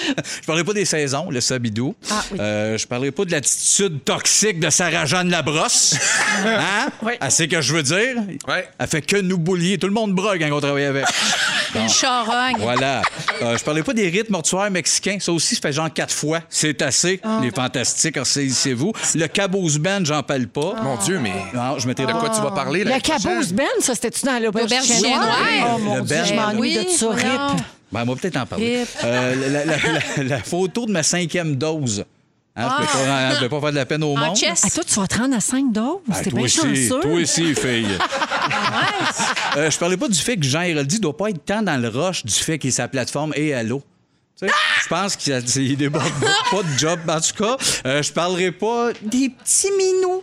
Je parlerai pas des saisons, le sabidou. Ah, oui. Euh, je parlerai pas de l'attitude toxique de Sarah-Jeanne Labrosse. Hein? Oui. Elle sait que je veux dire. Ouais. Elle fait que nous boulier. Tout le monde brogue quand on travaille avec. Une charogne. Voilà. Euh, je parlais pas des rites mortuaires mexicains. Ça aussi, ça fait genre quatre fois. C'est assez. Ah. Les fantastiques, ressaisissez-vous. Le caboose band, j'en parle pas. Mon Dieu, mais Non, je mettrai de quoi tu vas parler? Le là caboose Ben, ça, c'était-tu dans l'auberge noir. Oh mon Le Dieu, Ben, je m'ennuie oui, de ça, rip. Ben, on va peut-être en parler. Euh, la, la- la- la photo de ma cinquième dose. Hein, Je ne peux, pas- je peux pas faire de la peine au En monde. chess. Ah, toi, tu vas te rendre à 5 doses? Ah, T'es toi bien aussi, chanceux. toi aussi, fille. Euh, je parlais pas du fait que Jean Héroldi doit pas être tant dans le rush du fait qu'il est sa plateforme et allô. Tu sais, Je pense qu'il déborde pas de job. En tout cas, euh, je parlerai pas des petits minous.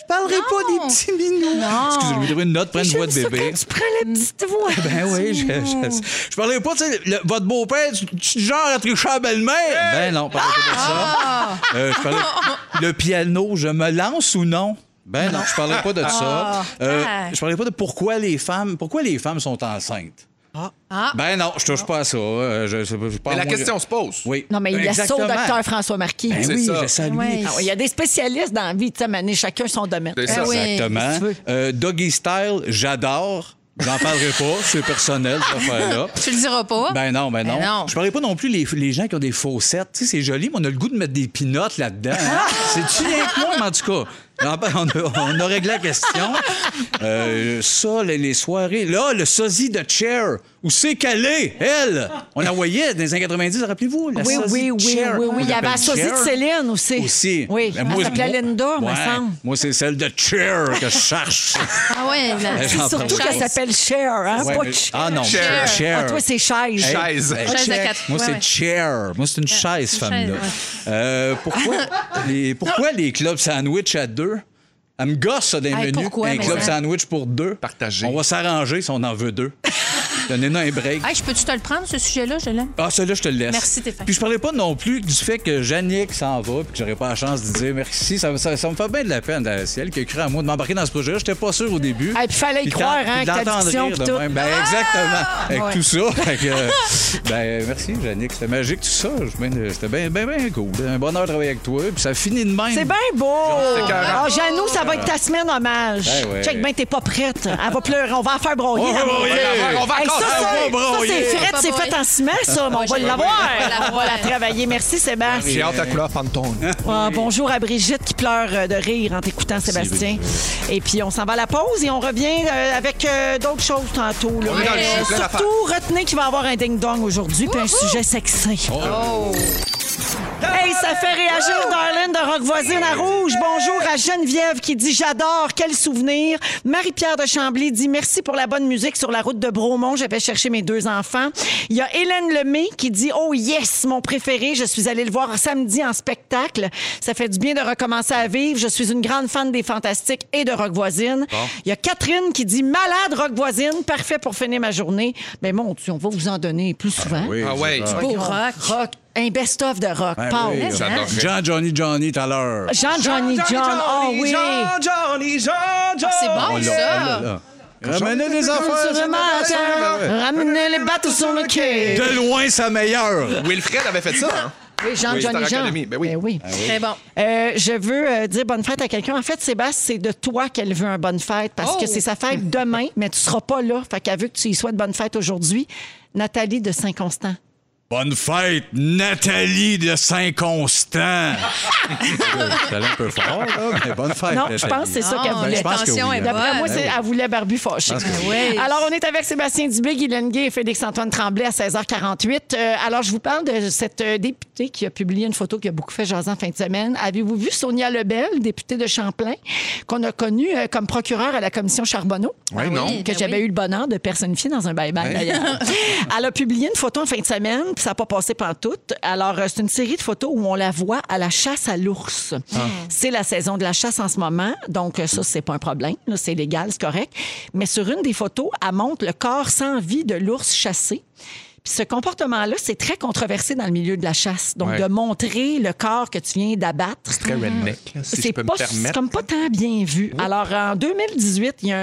Je parlerai pas des petits minous. Excusez-moi, je vais trouver une note, prends une voix de bébé. quand tu prends la petite voix. Ben oui, je, je, je parlerai pas, tu sais, le- votre beau-père, tu, tu du genre à tricher à belle-mère? Ben non, parlerai pas de ça. Euh, je parlais- le piano, je me lance ou non? Ben non, je parlerai pas de ça. Euh, Ah. je parlerai pas de pourquoi les femmes, pourquoi les femmes sont enceintes? Ah. Ben non, je touche pas à ça. Euh, je- je- je parle Mais la question se pose. Oui. Non, mais il laisse ça au docteur François Marquis. Ben oui, ça. je salue. Ah oui, Il y a des spécialistes dans la vie, tu sais, Mané, chacun son domaine. C'est ça. oui. Exactement. Euh, doggy style, j'adore. J'en parlerai pas, c'est personnel, cette affaire-là. Tu le diras pas? Ben non, ben non. Ben non. Je parlais pas non plus les, les gens qui ont des faussettes. Tu sais, c'est joli, mais on a le goût de mettre des pinottes là-dedans. hein. C'est-tu rien que moi, mais en tout cas? On a, on a réglé la question. Euh, ça, les, les soirées. Là, le sosie de Cher. Où c'est qu'elle est, elle? On la voyait dans les années 90, rappelez-vous? La Oui, oui, oui, Cher. oui, oui. On Il y avait la sosie de Cher. Céline aussi. Aussi. Oui, Ben, elle s'appelait moi- Linda, me Ouais. semble. Moi, c'est celle de Cher que je cherche. Ah ouais, la- C'est surtout qu'elle s'appelle Cher, hein? Ouais, pas mais- Cher. Ah non, Cher. Cher. Ah, toi, c'est chaise. Hey, Chaise. hey, Chaise de check. quatre. Moi, Ouais, c'est ouais. chair. Moi, c'est une chaise, femme-là. Euh, pourquoi, les, pourquoi les clubs sandwich à deux? Elle me gosse, ça, des Hey, menus. pourquoi, un club sandwich pour deux. Partagé. On va s'arranger si on en veut deux. Donnez-nous un break. Hey, je peux-tu te le prendre, ce sujet-là? Je l'aime. Ah, celui-là, je te le laisse. Merci, Stéphane. Puis je parlais pas non plus du fait que Yannick s'en va puis que j'aurais pas la chance de dire merci. Ça, ça- ça me fait bien de la peine. euh, C'est elle qui a cru à moi de m'embarquer dans ce projet-là. J'étais pas sûr au début. Ah, puis fallait y Puis croire, hein, puis de tout. même. Ben, exactement. Avec Ouais. tout ça. Fait que, euh, ben, merci, Yannick. C'était magique, tout ça. Ben, C'était bien, bien, bien cool. Un bonheur de travailler avec toi. Puis ça finit de même. C'est bien beau. Ah, Janou, ça va être ta semaine hommage. Ben ouais. Check bien, t'es pas prête. Elle va pleurer. On va en faire broyer. On va broyer. On va Hey, c'est- broyer. ça, c'est frette, On va c'est fait en ciment, ça, mais on va l'avoir. On va la travailler. Merci, Sébastien. J'ai hâte à couleur Pantone. Ah, bonjour à Brigitte qui pleure euh, de rire en t'écoutant, Sébastien. Et puis, on s'en va à la pause et on revient euh, avec euh, d'autres choses tantôt. là. Plein surtout, retenez qu'il va y avoir un ding-dong aujourd'hui puis un sujet sexy. Oh. Hey, ça fait réagir Darlene de Rock Voisine à Rouge. Bonjour à Geneviève qui dit J'adore, quel souvenir. Marie-Pierre de Chambly dit Merci pour la bonne musique sur la route de Bromont. J'avais cherché mes deux enfants. Il y a Hélène Lemay qui dit Oh yes, mon préféré. Je suis allée le voir samedi en spectacle. Ça fait du bien de recommencer à vivre. Je suis une grande fan des Fantastiques et de Rock Voisine. Il y a Catherine qui dit Malade Rock Voisine, parfait pour finir ma journée. Mais mon Dieu, on va vous en donner plus souvent. Oui, Ah ouais. c'est ça. Beau rock. Rock, un best-of de rock. Ben Paul. oui. J'adore. Jean, Johnny, Johnny, tout à l'heure. Jean Johnny John. Oh oui. Johnny, Jean, John. C'est On bon, on ça. là. Ramenez des Sur affaires. le matin, ramenez les bateaux sur le quai. De loin, sa meilleure. Wilfred avait fait ça. Hein? Oui, Jean Oui, Johnny Jean. Academy, ben oui. oui. Très bon. Euh, je veux euh, dire bonne fête à quelqu'un. En fait, Sébastien, c'est de toi qu'elle veut un bonne fête parce Oh! que c'est sa fête demain, mais tu seras pas là. Fait qu'elle veut que tu y souhaites bonne fête aujourd'hui. Nathalie de Saint-Constant. Bonne fête, Nathalie de Saint-Constant. C'est allé un peu fort, là, mais bonne fête. Non, je pense que c'est ça qu'elle voulait. l'intention oui, hein. D'après moi, c'est- elle voulait Barbu fâché. oui. Alors, on est avec Sébastien Dubé, Guylaine Gay et Félix-Antoine Tremblay à 16h48. Euh, alors, je vous parle de cette euh, députée qui a publié une photo qui a beaucoup fait jaser en fin de semaine. Avez-vous vu Sonia Lebel, députée de Champlain, qu'on a connue euh, comme procureure à la commission Charbonneau? Oui, Ah non. oui. que Ben j'avais oui. eu le bonheur de personnifier dans un bye-bye, d'ailleurs. Elle a publié une photo en fin de semaine, puis ça n'a pas passé pantoute. Alors, euh, c'est une série de photos où on la voit à la chasse à l'ours. C'est la saison de la chasse en ce moment, donc euh, ça, c'est pas un problème. C'est légal, c'est correct. Mais sur une des photos, elle montre le corps sans vie de l'ours chassé. Puis ce comportement-là, c'est très controversé dans le milieu de la chasse. Donc, Ouais. de montrer le corps que tu viens d'abattre. Très redneck, là, si je C'est peux pas, me c'est permettre. comme pas tant bien vu. Alors, en 2018, il y a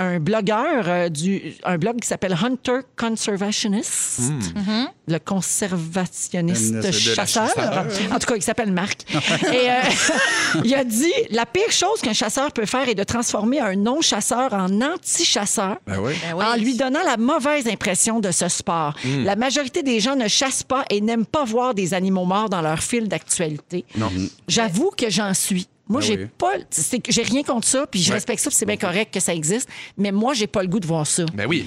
un, un blogueur, euh, du, un blog qui s'appelle Hunter Conservationist, Hmm. Le conservationniste chasseur. chasseur. En tout cas, il s'appelle Marc. Et euh, il a dit la pire chose qu'un chasseur peut faire est de transformer un non-chasseur en anti-chasseur Ben oui. Ben en lui donnant la mauvaise impression de ce sport. Hmm. La majorité des gens ne chassent pas et n'aiment pas voir des animaux morts dans leur fil d'actualité. J'avoue que j'en suis. Moi, Ben j'ai oui. pas, j'ai rien contre ça, puis je Ouais. respecte ça, puis c'est bien correct que ça existe. Mais moi, j'ai pas le goût de voir ça. Ben oui.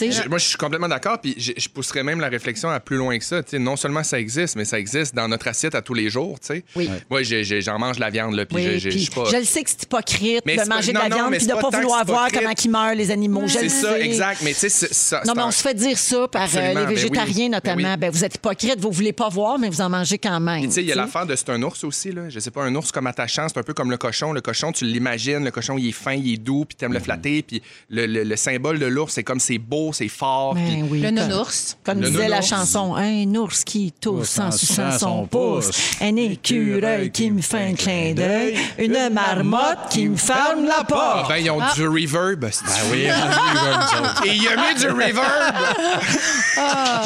Je- moi, je suis complètement d'accord. Puis je, je pousserais même la réflexion à plus loin que ça. Tu sais, non seulement ça existe, mais ça existe dans notre assiette à tous les jours. tu sais. Oui. Moi, j'en mange la viande, là, puis Oui, je- je- pas. je le sais que c'est hypocrite Mais de pas- manger non, de la non, viande puis de pas pas vouloir voir comment ils meurent, les animaux. Je C'est le ça, sais. exact. Mais tu sais. Non, mais on se fait dire ça par euh, les ben oui. végétariens, Ben notamment. Ben, vous êtes hypocrite, vous voulez pas voir, mais vous en mangez quand même. Puis, tu sais, il y a l'affaire de c'est un ours aussi, là. Je sais pas, un ours comme attachant, c'est un peu comme le cochon. Le cochon, tu l'imagines, le cochon, il est fin, il est doux, puis t'aimes le flatter. Puis le, le- le symbole de l'ours, c'est comme c'est beau, beau, c'est fort. Ben oui, Le comme- nounours. Comme Le disait la chanson, un ours qui tousse en suçant son pouce, un écureuil qui me fait un clin d'œil, une marmotte qui me ferme la Ah, porte. ben, ils ont du reverb. Ah oui, on Et il a mis du reverb.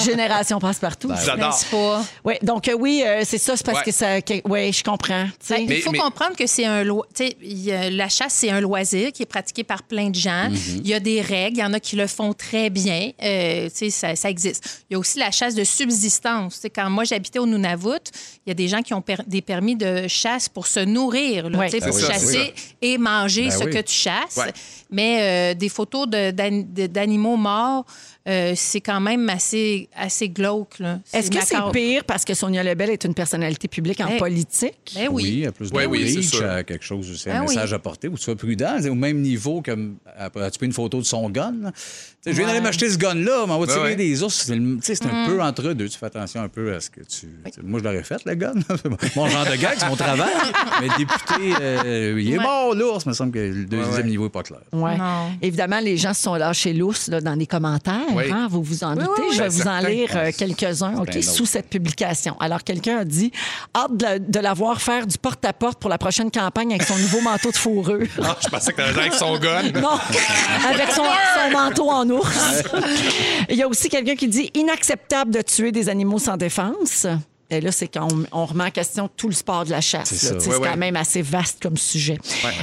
Génération passe partout. J'adore. N'est-ce pas? Ouais, donc euh, oui, euh, c'est ça, c'est parce Ouais. que ça. que- ouais, je comprends. tu sais. Ben, Mais- il faut mais- comprendre que c'est un lo- y la chasse c'est un loisir qui est pratiqué par plein de gens. Il y a des règles, il y en a qui le font très bien. Euh, tu sais, ça, ça existe. Il y a aussi la chasse de subsistance. Tu sais, quand moi j'habitais au Nunavut, il y a des gens qui ont per- des permis de chasse pour se nourrir, là, Ben pour oui, chasser et manger Ben ce oui. que tu chasses. Ouais. Mais euh, des photos de- d'animaux morts, euh, c'est quand même assez, assez glauque. là. Est-ce que c'est pire parce que Sonia Lebel est une personnalité publique en Ben, politique? Ben oui. Oui, à plus de Oui, quelque chose, c'est un oui. message à porter, ou tu sois prudent, c'est au même niveau que après, tu peux une photo de son gun. Je viens d'aller m'acheter ce gun-là, mais on va tirer ouais. des ours. C'est c'est Mm. un peu entre deux. Tu fais attention un peu à ce que tu. Moi, je l'aurais fait, le gun. Mon genre de gag, c'est mon travail. mais député, euh, il est Ouais. mort, l'ours. Il me semble que le deuxième niveau n'est pas clair. Ouais. Évidemment, les gens se sont lâchés là, dans les commentaires. Oui. vous vous en doutez. oui, Je vais Ben, vous en lire euh, quelques-uns d'autres. sous cette publication. Alors, quelqu'un a dit hâte de, la- de la voir faire du porte-à-porte pour la prochaine campagne avec son nouveau manteau de fourrure. Ah, je pensais que avec son gun. Non, avec son, son manteau en ours. Il y a aussi quelqu'un qui dit inacceptable de tuer des animaux sans défense. Et là, c'est quand on, on remet en question tout le sport de la chasse. C'est quand ouais. même assez vaste comme sujet.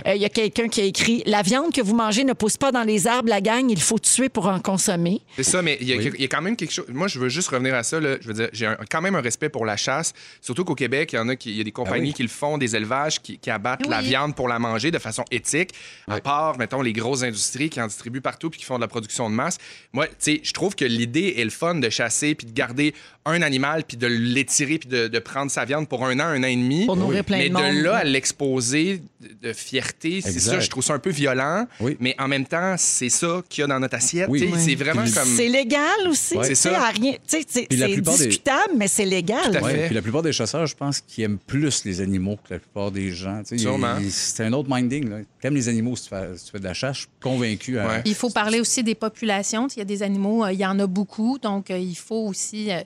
Euh, Il y a quelqu'un qui a écrit La viande que vous mangez ne pousse pas dans les arbres, la gagne, il faut tuer pour en consommer. C'est ça, mais il y, a- Oui. il y a quand même quelque chose. Moi, je veux juste revenir à ça. là. Je veux dire, j'ai quand même un respect pour la chasse. Surtout qu'au Québec, il y en a qui, il y a des compagnies oui. qui le font, des élevages qui, qui abattent la viande pour la manger de façon éthique. À part, mettons, les grosses industries qui en distribuent partout puis qui font de la production de masse. Moi, tu sais, je trouve que l'idée est le fun de chasser puis de garder un animal puis de l'étirer puis de, de prendre sa viande pour un an, un an et demi. Pour nourrir plein mais de monde. là à l'exposer de, de fierté, c'est ça, je trouve ça un peu violent. Oui. Mais en même temps, c'est ça qu'il y a dans notre assiette. Oui. Oui. C'est vraiment Puis comme. C'est légal aussi. Ouais. C'est ça. rien- tu sais, C'est des- discutable, mais c'est légal. Tout à Ouais, puis la plupart des chasseurs, je pense qu'ils aiment plus les animaux que la plupart des gens. C'est un autre minding. Là. T'aimes les animaux si tu, fais, si tu fais de la chasse. Je suis convaincu. à- Ouais. Il faut parler aussi des populations. Il y a des animaux, euh, il y en a beaucoup, donc euh, il faut aussi euh,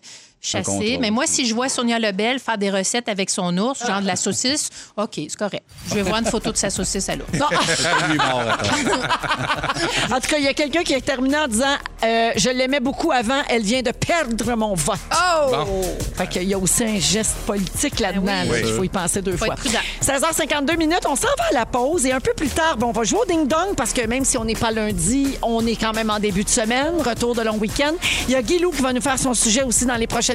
chasser. Mais moi, si je vois Sonia Lebel faire des recettes avec son ours, genre de la saucisse, OK, c'est correct. Je vais voir une photo de sa saucisse à l'ours. En tout cas, il y a quelqu'un qui est terminé en disant euh, Je l'aimais beaucoup avant, elle vient de perdre mon vote. Oh! Fait qu'il y a aussi un geste politique là-dedans. Ben oui. là, Il faut y penser deux Faut fois. être prudent. 16h52 minutes, on s'en va à la pause et un peu plus tard, ben, on va jouer au ding-dong parce que même si on n'est pas lundi, on est quand même en début de semaine, retour de long week-end. Il y a Guilou qui va nous faire son sujet aussi dans les prochaines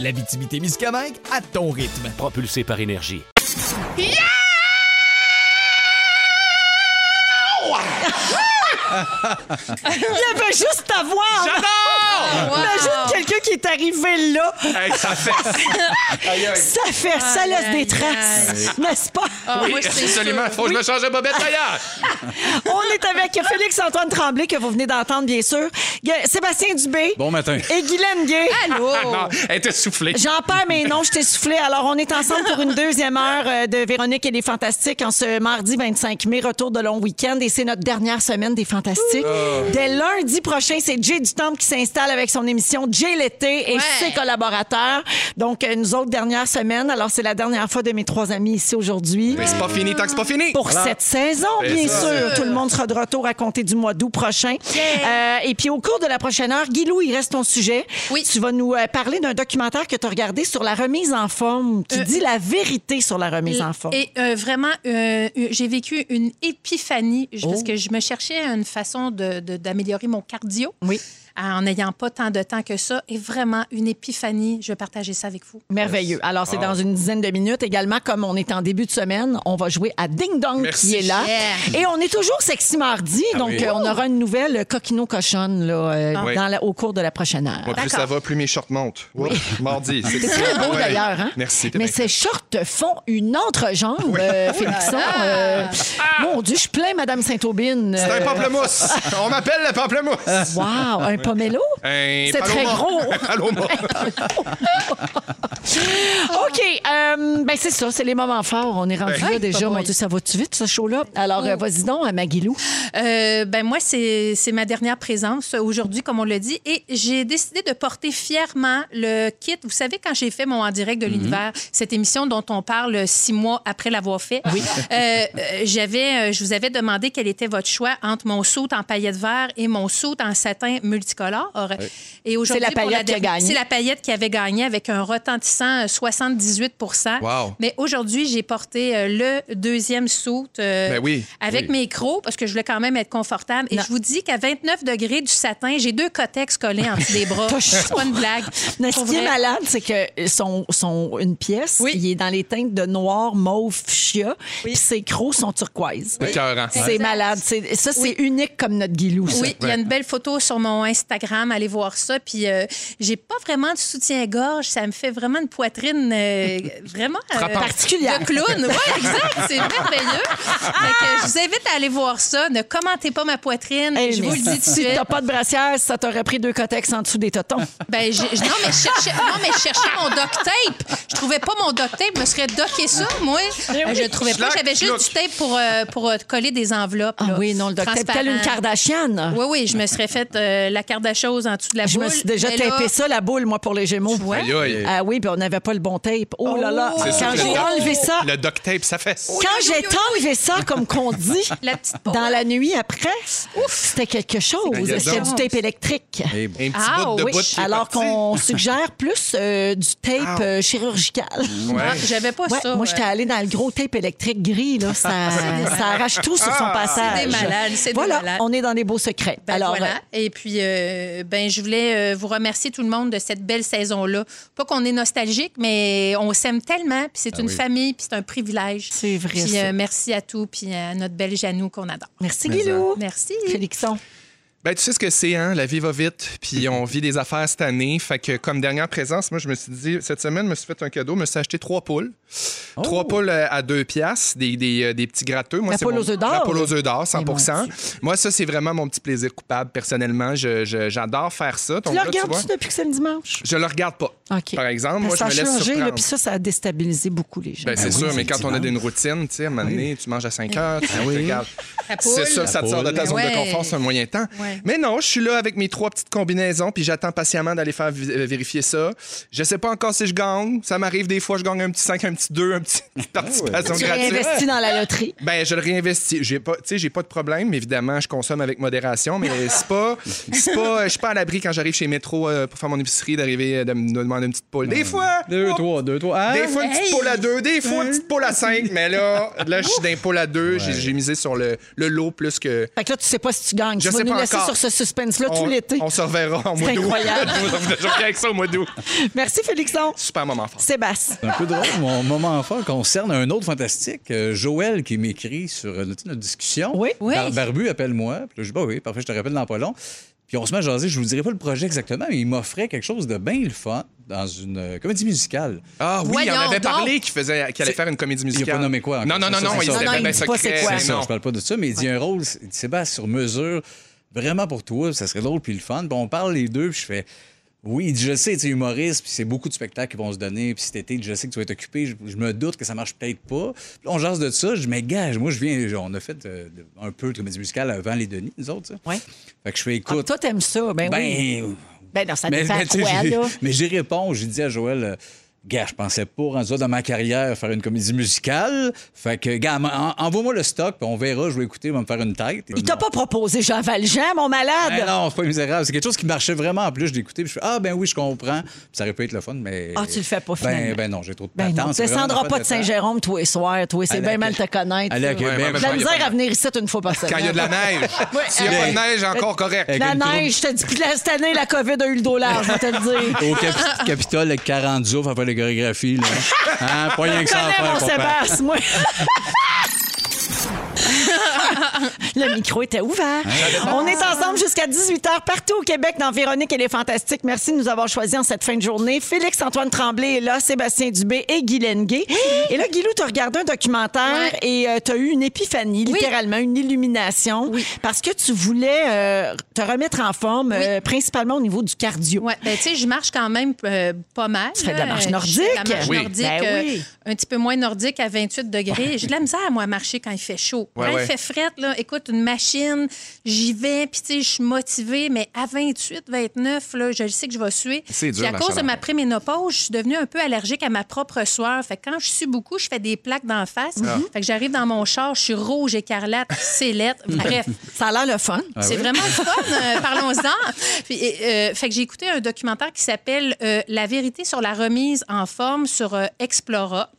L'Abitibi-Témiscamingue à ton rythme. propulsé par énergie. Il y avait juste ta voix. en- J'adore! Imagine quelqu'un qui est arrivé là. Hey, ça fait. Aïe, aïe. Ça fait, ça Aïe, laisse des traces, n'est-ce pas? Ah, Oui, moi, c'est absolument. sûr. Faut que je me change de bobette d'ailleurs. On est avec Félix-Antoine Tremblay, que vous venez d'entendre, bien sûr. Gu- Sébastien Dubé. Bon matin. Et Guylaine Gay. Allô? Non, elle était soufflée. J'en perds mes noms, je t'ai soufflé. Alors, on est ensemble pour une deuxième heure euh, de Véronique et les Fantastiques en ce mardi 25 mai, retour de long week-end. Et c'est notre dernière semaine des Fantastiques. Dès lundi prochain, c'est Jay Dutemps qui s'installe avec son émission Jay l'été et Ouais. ses collaborateurs. Donc, euh, nous autres, dernière semaine. Alors, c'est la dernière fois de mes trois amis ici aujourd'hui. Mais c'est pas fini tant que c'est pas fini. Pour cette saison, C'est bien ça. sûr. Tout le monde sera de retour à compter du mois d'août prochain. Euh, et puis, au cours de la prochaine heure, Guilou, il reste ton sujet. Oui. Tu vas nous euh, parler d'un documentaire que tu as regardé sur la remise en forme, qui Euh, dit la vérité sur la remise en forme. Et euh, vraiment, j'ai vécu une épiphanie parce Oh. que je me cherchais une façon de- de- d'améliorer mon cardio. Oui. En n'ayant pas tant de temps que ça. Et vraiment, une épiphanie. Je vais partager ça avec vous. Merveilleux. Alors, c'est dans une dizaine de minutes. Également, comme on est en début de semaine, on va jouer à Ding Dong Merci. qui est là. Yeah. Et on est toujours sexy mardi. donc, oui. euh, on aura une nouvelle coquino cochonne là, euh, Oui. dans la- au cours de la prochaine heure. Moi, plus ça va, plus mes shorts montent. Oups, Mardi. C'est très beau d'ailleurs. Hein? Merci. Mais ces shorts font une entrejambe, euh, Félixon. Euh, mon Dieu, je plains Madame Saint-Aubine. C'est un Euh, pamplemousse. On m'appelle le pamplemousse. Wow, un pomelo? Un C'est très gros. OK, euh, ben c'est ça, c'est les moments forts. On est rendu Ben, là déjà. Mon. Dieu, ça va-tu vite, ce show-là? Alors, euh, vas-y donc, à Maguilou. Euh, ben moi, c'est c'est ma dernière présence aujourd'hui, comme on l'a dit, et j'ai décidé de porter fièrement le kit. Vous savez, quand j'ai fait mon En direct de l'univers, cette émission dont on parle six mois après l'avoir fait, oui. j'avais, euh, je vous avais demandé quel était votre choix entre mon saut en paillettes vert et mon saut en satin multicolore. Et aujourd'hui, C'est la paillette qui a dernière- gagné. C'est la paillette qui avait gagné avec un retentissant euh, 78 Wow. Mais aujourd'hui, j'ai porté euh, le deuxième saut euh, Ben oui. avec Oui. mes crocs parce que je voulais quand même être confortable. Et Non. je vous dis qu'à 29 degrés du satin, j'ai deux cotex collés en dessous des bras. C'est pas une blague. Mais ce qui est malade, c'est que son, son, une pièce, Oui. il est dans les teintes de noir, mauve, fuchsia, puis ses crocs sont turquoise. C'est malade. C'est- Ça, c'est unique comme notre guilou, ça. Oui, il y a une belle photo sur mon Instagram. Allez voir ça. Puis euh, j'ai pas vraiment de soutien-gorge. Ça me fait vraiment une poitrine euh, vraiment euh. Particulière. de clown. Oui, exact. C'est merveilleux. Fait que je vous invite à aller voir ça. Ne commentez pas ma poitrine. Hey, je vous le dis tout de Si suite. t'as pas de brassière, ça t'aurait pris deux cotex en dessous des totons. Ben, j'ai- non, mais je cherchais, non, mais je cherchais mon duct tape. Je trouvais pas mon duct tape. Je me serais docké ça, moi. Euh, Je le trouvais pas. J'avais juste du tape pour, euh, pour coller des enveloppes. Ah là, oui, non, le docteur, transparent. telle une Kardashian. Oui, oui, je me serais fait euh, la Kardashian en dessous de la Je boule. me suis déjà là- tapé ça, la boule, moi, pour les Gémeaux. Aïe, aïe. Ah oui, puis on n'avait pas le bon tape. Oh, là là. Quand j'ai enlevé ça, Le duct tape, ça fesse. quand j'ai enlevé ça, comme qu'on dit, La dans la nuit après, c'était quelque chose. C'était du tape électrique. Et bon. Un petit Ah, bout de oui. bout Alors qu'on suggère plus euh, du tape euh, chirurgical. Ouais. Ah, J'avais pas Ouais, ça. moi, j'étais euh, allée dans le gros tape électrique gris. Là, ça, ça arrache tout sur son Ah, passage. c'est des malades, c'est des Voilà, malades. on est dans les beaux secrets. Ben Alors, voilà. Et puis, euh, ben, je voulais euh, vous remercier tout le monde de cette belle saison-là. Pas qu'on est nostalgique, mais on s'aime tellement. Puis c'est une oui. famille, puis c'est un privilège. C'est vrai, Puis ça. euh, merci à tout, puis à notre belle Janou qu'on adore. merci, Guilou. Merci. Félixon. Ben, tu sais ce que c'est, hein? La vie va vite, puis on vit des affaires cette année. Fait que, comme dernière présence, moi, je me suis dit, cette semaine, je me suis fait un cadeau, je me suis acheté trois poules. Trois poules euh, à deux piastres, des, des, euh, des petits gratteux. Moi, La c'est poule aux œufs d'or, La poule aux œufs d'or, 100 Eh, mon Dieu. Moi, ça, c'est vraiment mon petit plaisir coupable, personnellement. Je- je- J'adore faire ça. Tu Donc, le regardes-tu depuis que c'est le dimanche? je le regarde pas. Par exemple, moi, Parce je me que ça a laisse changé, surprendre. puis ça, ça a déstabilisé beaucoup les gens. Ben, c'est oui, sûr, mais quand on a une routine, tu sais, à un moment donné, tu manges à 5 heures, tu regardes. La poule. C'est ça, ça te sort de ta zone Ouais. de confort sur un moyen temps. Ouais. Mais non, je suis là avec mes trois petites combinaisons, puis j'attends patiemment d'aller faire euh, vérifier ça. Je sais pas encore si je gagne. Ça m'arrive des fois, je gagne un petit 5, un petit 2, un petit petite participation Tu gratuite. réinvestis dans la loterie. Ben, je le réinvestis. J'ai pas, tu sais, j'ai pas de problème. Évidemment, je consomme avec modération, mais c'est pas, c'est pas, je suis pas à l'abri quand j'arrive chez Métro euh, pour faire mon épicerie d'arriver de me demander une petite poule. Des fois, Deux, oh, trois, deux, trois. Ah, des fois, une petite Hey! poule à deux, des fois, une petite poule à cinq. Mais là, là, je suis d'un poule à deux. J'ai- J'ai misé sur le, le lot plus que. Fait que là, tu sais pas si tu gagnes. Je tu vas sais nous pas laisser encore. sur ce suspense-là on, tout l'été. on se reverra en mois d'août. incroyable. je reviens avec ça au mois d'août. Merci, Félixon. Super moment fort. Sébastien. C'est un peu drôle. Mon moment fort concerne un autre fantastique, euh, Joël, qui m'écrit sur euh, notre, notre discussion. Oui. Oui. Bar- Barbu, appelle-moi. Puis là, je dis, bah oui, parfait, je te rappelle dans pas long. Puis on se met à jaser. Je vous dirai pas le projet exactement, mais il m'offrait quelque chose de bien le fun dans une euh, comédie musicale. Ah oui, il en Voyons avait donc. parlé qu'il faisait, qu'il allait C'est- faire une comédie Il n'a musicale. pas nommé quoi encore. Non, non, non, Ça, non, c'est il ça. Non, non, bien il dit pas c'est secret. quoi. C'est ça, non. je parle pas de ça, mais il dit un rôle, il dit Sébastien, sur mesure, vraiment pour toi, ça serait drôle puis le fun. Puis on parle les deux, puis je fais. Oui, je sais, tu es humoriste, puis c'est beaucoup de spectacles qui vont se donner, puis cet été, je sais que tu vas être occupé, je, je me doute que ça marche peut-être pas. Puis on jase de ça, je dis, mais gage, moi, je viens, on a fait euh, un peu de comédie musicale avant les Denis, nous autres, ça. Ouais. Fait que je fais, Ah, écoute, toi, t'aimes ça. Ben, oui. ben, Ben non, ça mais, dépend mais, quoi, là. mais j'y réponds, j'ai dit à Joël, euh, Gars, je pensais pas, rendu dans ma carrière, faire une comédie musicale. Fait que, gars, en- envoie-moi le stock, puis on verra, je vais écouter, il va me faire une tête. Il t'a pas proposé Jean Valjean, mon malade? Ben non, c'est pas misérable. C'est quelque chose qui marchait vraiment en plus. Je l'écoutais, puis je fais Ah, ben oui, je comprends. Puis ça aurait pu être le fun, mais. Ah, tu le fais pas, finalement. Ben, ben non, j'ai trop de Ben patente. tu descendras pas de Saint-Jérôme tous les soirs. Toi, c'est bien mal te connaître. Allez. Québec. La misère à venir ici une fois par semaine. Quand il y a de la neige. S'il n'y a pas de neige, encore correct. La neige, je te dis, puis cette année, la COVID a eu le dos large, je vais te le dire. Au Cap- Capitole avec 40 zoufs à faire les chorégraphies. Là. Hein? Pas rien que ça à connais faire, mon papa. Sébastien, moi. Le micro était ouvert. On est ensemble jusqu'à 18h partout au Québec dans Véronique et les Fantastiques. Merci de nous avoir choisis en cette fin de journée. Félix-Antoine Tremblay est là, Sébastien Dubé et Guy Lenguet. Et là, Guilou, tu as regardé un documentaire et tu as eu une épiphanie, littéralement, une illumination, parce que tu voulais euh, te remettre en forme, euh, principalement au niveau du cardio. Ouais, ben, tu sais, je marche quand même euh, pas mal. Tu fais de la marche Je fais nordique? De la marche Oui. nordique, Ben euh, oui. un petit peu moins nordique à 28 degrés. J'ai de la misère, moi, à marcher quand il fait chaud. Ouais, quand ouais. il fait fret, là, écoute, une machine, j'y vais, puis tu sais, je suis motivée, mais à 28, 29, là, je sais que je vais suer. C'est dur, Puis à la cause de ma préménopause, je suis devenue un peu allergique à ma propre sueur. Fait que quand je sue beaucoup, je fais des plaques d'en face. Ah. Fait que j'arrive dans mon char, je suis rouge, écarlate, c'est lettre. Bref, Ça a l'air le fun. c'est vraiment le fun. euh, Parlons-en. Euh, fait que j'ai écouté un documentaire qui s'appelle euh, La vérité sur la remise en forme sur euh, Explora.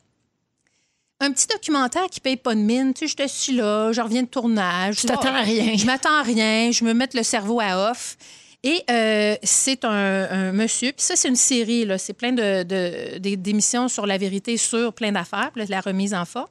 Un petit documentaire qui paye pas de mine. Tu sais, je suis là, je reviens de tournage. Tu t'attends à rien. Je m'attends à rien. Je me mets le cerveau à off. Et euh, c'est un, un monsieur, puis ça, c'est une série, là. C'est plein de, d'émissions sur la vérité, sur plein d'affaires, la remise en forme.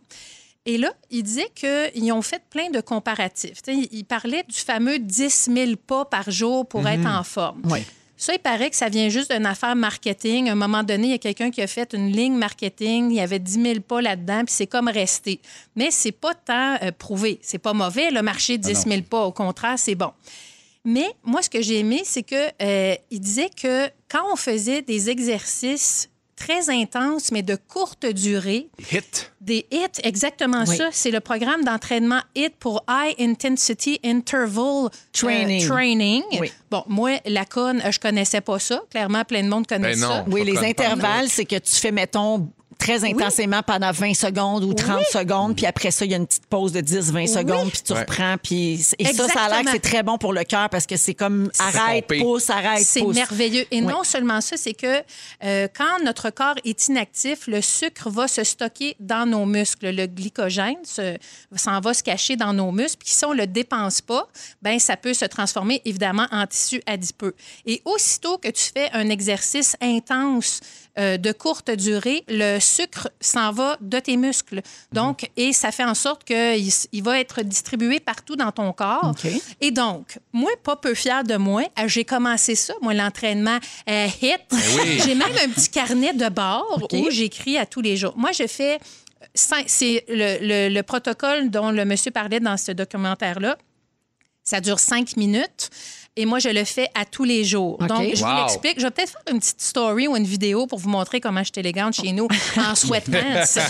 Et là, il disait qu'ils ont fait plein de comparatifs. Tu sais, il parlait du fameux 10 000 pas par jour pour être en forme. Oui. Ça, il paraît que ça vient juste d'une affaire marketing. À un moment donné, il y a quelqu'un qui a fait une ligne marketing. Il y avait 10 000 pas là-dedans, puis c'est comme resté. Mais c'est pas tant euh, prouvé. C'est pas mauvais, le marché de 10 000 pas. Au contraire, c'est bon. Mais moi, ce que j'ai aimé, c'est que euh, il disait que quand on faisait des exercices très intenses, mais de courte durée, Hit. des HIT, exactement Oui. ça. C'est le programme d'entraînement HIT pour High Intensity Interval euh, Training. Oui. Bon, moi, la conne, euh, je connaissais pas ça. Clairement, plein de monde connaît Ben non. ça. Oui, les intervalles, c'est que tu fais, mettons, très intensément pendant 20 secondes ou 30 secondes, puis après ça, il y a une petite pause de 10-20 secondes, puis tu Ouais. reprends. Puis... Et ça, ça a l'air que c'est très bon pour le cœur parce que c'est comme arrête, pompé. pousse, arrête, C'est pousse. merveilleux. Et Oui. non seulement ça, c'est que euh, quand notre corps est inactif, le sucre va se stocker dans nos muscles. Le glycogène se- s'en va se cacher dans nos muscles. Puis si on le dépense pas, ben ça peut se transformer évidemment en tissu adipeux. Et aussitôt que tu fais un exercice intense euh, de courte durée, le sucre s'en va de tes muscles. Donc, et ça fait en sorte qu'il il va être distribué partout dans ton corps. OK. Et donc, moi, pas peu fière de moi, euh, j'ai commencé ça, moi, l'entraînement euh, HIT. oui. J'ai même un petit carnet de bord où j'écris à tous les jours. Moi, je fais. euh, C'est le, le- le protocole dont le monsieur parlait dans ce documentaire-là. Ça dure cinq minutes. Et moi, je le fais à tous les jours. Donc, je vous l'explique. Je vais peut-être faire une petite story ou une vidéo pour vous montrer comment je suis élégante chez nous en sweatpants.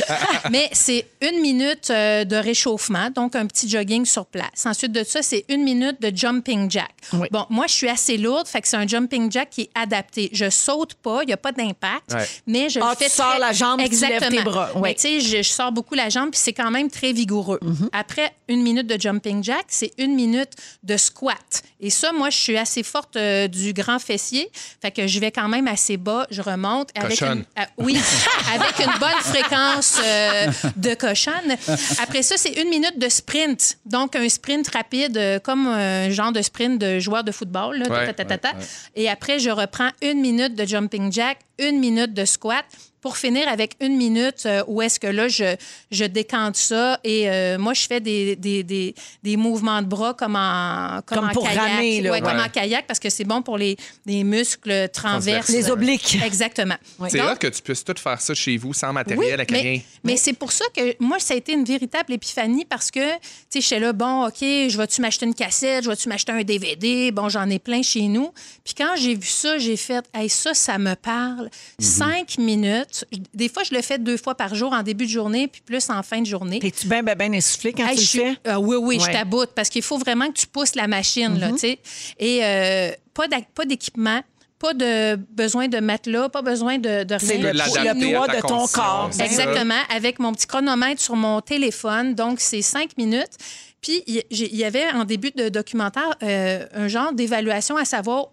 Mais c'est une minute euh, de réchauffement, donc un petit jogging sur place. Ensuite de ça, c'est une minute de jumping jack. Oui. Bon, moi, je suis assez lourde, fait que c'est un jumping jack qui est adapté. Je saute pas, il n'y a pas d'impact, Ouais. mais je Ah, le fais tu sors très- la jambe, puis tu lèves Exactement. tes bras. Oui. Mais tu sais, je, je sors beaucoup la jambe, puis c'est quand même très vigoureux. Mm-hmm. Après une minute de jumping jack, c'est une minute de squat. Et ça, moi, je suis assez forte euh, du grand fessier, fait que je vais quand même assez bas, je remonte. Avec une, ah, oui, avec une bonne fréquence euh, de cochonne. Après ça, c'est une minute de sprint. Donc, un sprint rapide, euh, comme un genre de sprint de joueur de football. Là, Ouais, ta, ta, ta, ta. Et après, je reprends une minute de jumping jack, une minute de squat pour finir avec une minute euh, où est-ce que là, je, je décante ça. Et euh, moi, je fais des, des, des, des mouvements de bras comme en, comme Comme en pour kayak. ramer, là, Ouais, comme en kayak parce que c'est bon pour les, les muscles transverses. Les obliques. Exactement. C'est là que tu puisses tout faire ça chez vous sans matériel, avec mais, rien. mais c'est pour ça que moi, ça a été une véritable épiphanie parce que, tu sais, j'étais là, bon, OK, je vais-tu m'acheter une cassette, je vais-tu m'acheter un DVD? Bon, j'en ai plein chez nous. Puis quand j'ai vu ça, j'ai fait, hey, ça, ça me parle. Cinq minutes. Des fois, je le fais deux fois par jour en début de journée, puis plus en fin de journée. T'es-tu bien, bien, bien essoufflé quand Hey, tu je le suis- fais? euh, oui, oui, je taboute parce qu'il faut vraiment que tu pousses la machine, là, tu sais. Et euh, pas d'équipement, pas de besoin de matelas, pas besoin de, de C'est rien. le, l'adapter le poids de ton corps. c'est ça. Exactement, avec mon petit chronomètre sur mon téléphone. Donc, c'est cinq minutes. Puis, il y- j'ai- il y avait en début de documentaire euh, un genre d'évaluation à savoir,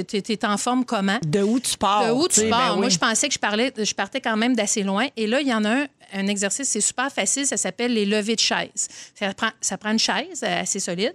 tu es en forme comment? De où tu pars. De où tu tu pars? ben Moi, je pensais que je, parlais, je partais quand même d'assez loin. Et là, il y en a un, un exercice, c'est super facile, ça s'appelle les levées de chaise. Ça prend, ça prend une chaise euh, assez solide.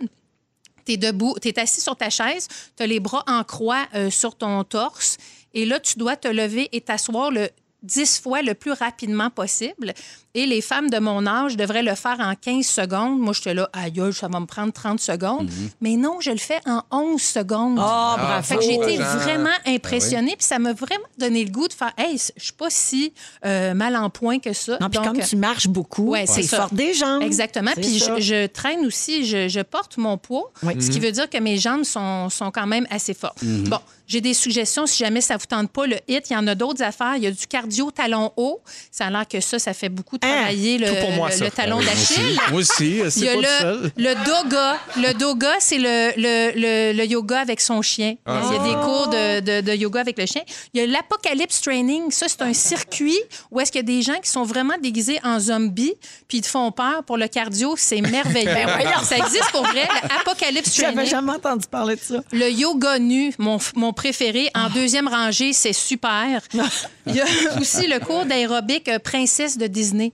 Tu es debout, tu es assis sur ta chaise, tu as les bras en croix euh, sur ton torse. Et là, tu dois te lever et t'asseoir le 10 fois le plus rapidement possible. Et les femmes de mon âge devraient le faire en 15 secondes. Moi, j'étais là, aïe, aïe, ça va me prendre 30 secondes. Mais non, je le fais en 11 secondes. Ah, Ah, bravo. Fait que j'ai été vraiment impressionnée, puis ça m'a vraiment donné le goût de faire, hey, je suis pas si euh, mal en point que ça. Non, puis Donc, comme tu marches beaucoup, Ouais, c'est fort des jambes. Exactement. Puis je, je traîne aussi, je, je porte mon poids, Oui. ce qui veut dire que mes jambes sont, sont quand même assez fortes. Bon, j'ai des suggestions si jamais ça vous tente pas. Le hit, il y en a d'autres affaires. Il y a du cardio talon haut. Ça a l'air que ça, ça fait beaucoup travailler le, tout pour moi, le- ça. le talon d'Achille. aussi, moi aussi c'est pas le, seul. le doga. Le doga, c'est le, le, le- le yoga avec son chien. Ah, il y a des cours de, de- de yoga avec le chien. Il y a l'Apocalypse Training. Ça, c'est un circuit où est-ce qu'il y a des gens qui sont vraiment déguisés en zombies puis ils te font peur pour le cardio. C'est merveilleux. ça existe pour vrai. L'Apocalypse J'avais Training. jamais entendu parler de ça. Le yoga nu, mon, mon préféré, en deuxième rangée, c'est super. Il y a aussi le cours d'aérobic euh, princesse de Disney.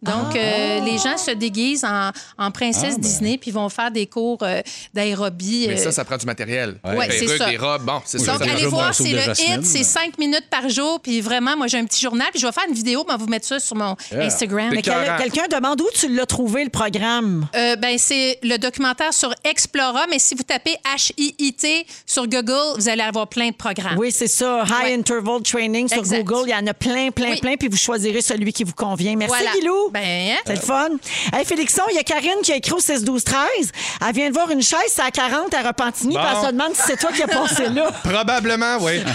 Donc, euh, les gens se déguisent en, en princesse Disney puis vont faire des cours euh, d'aérobie. Mais euh, ça, ça prend du matériel. Ouais, Des c'est ça. des robes, bon, c'est Oui, ça. donc, ça allez voir, c'est le hit, c'est cinq minutes par jour. Puis vraiment, moi, j'ai un petit journal. Puis je vais faire une vidéo, mais on va vous mettre ça sur mon Instagram. Quel- Écœurant. quelqu'un demande où tu l'as trouvé, le programme? Euh, ben, c'est le documentaire sur Explora, mais si vous tapez H-I-I-T sur Google, vous allez avoir plein de programmes. Oui, c'est ça. High Ouais. Interval Training sur Exact. Google. Il y en a plein, plein, Oui. plein. Puis vous choisirez celui qui vous convient. Merci, Voilà. Guilou. Ben, hein? C'est le fun. Hey, Félixon, il y a Karine qui a écrit au 6 12 13 Elle vient de voir une chaise, c'est à 40 à Repentigny, Bon. puis elle se demande si c'est toi qui as passé là. Probablement, oui.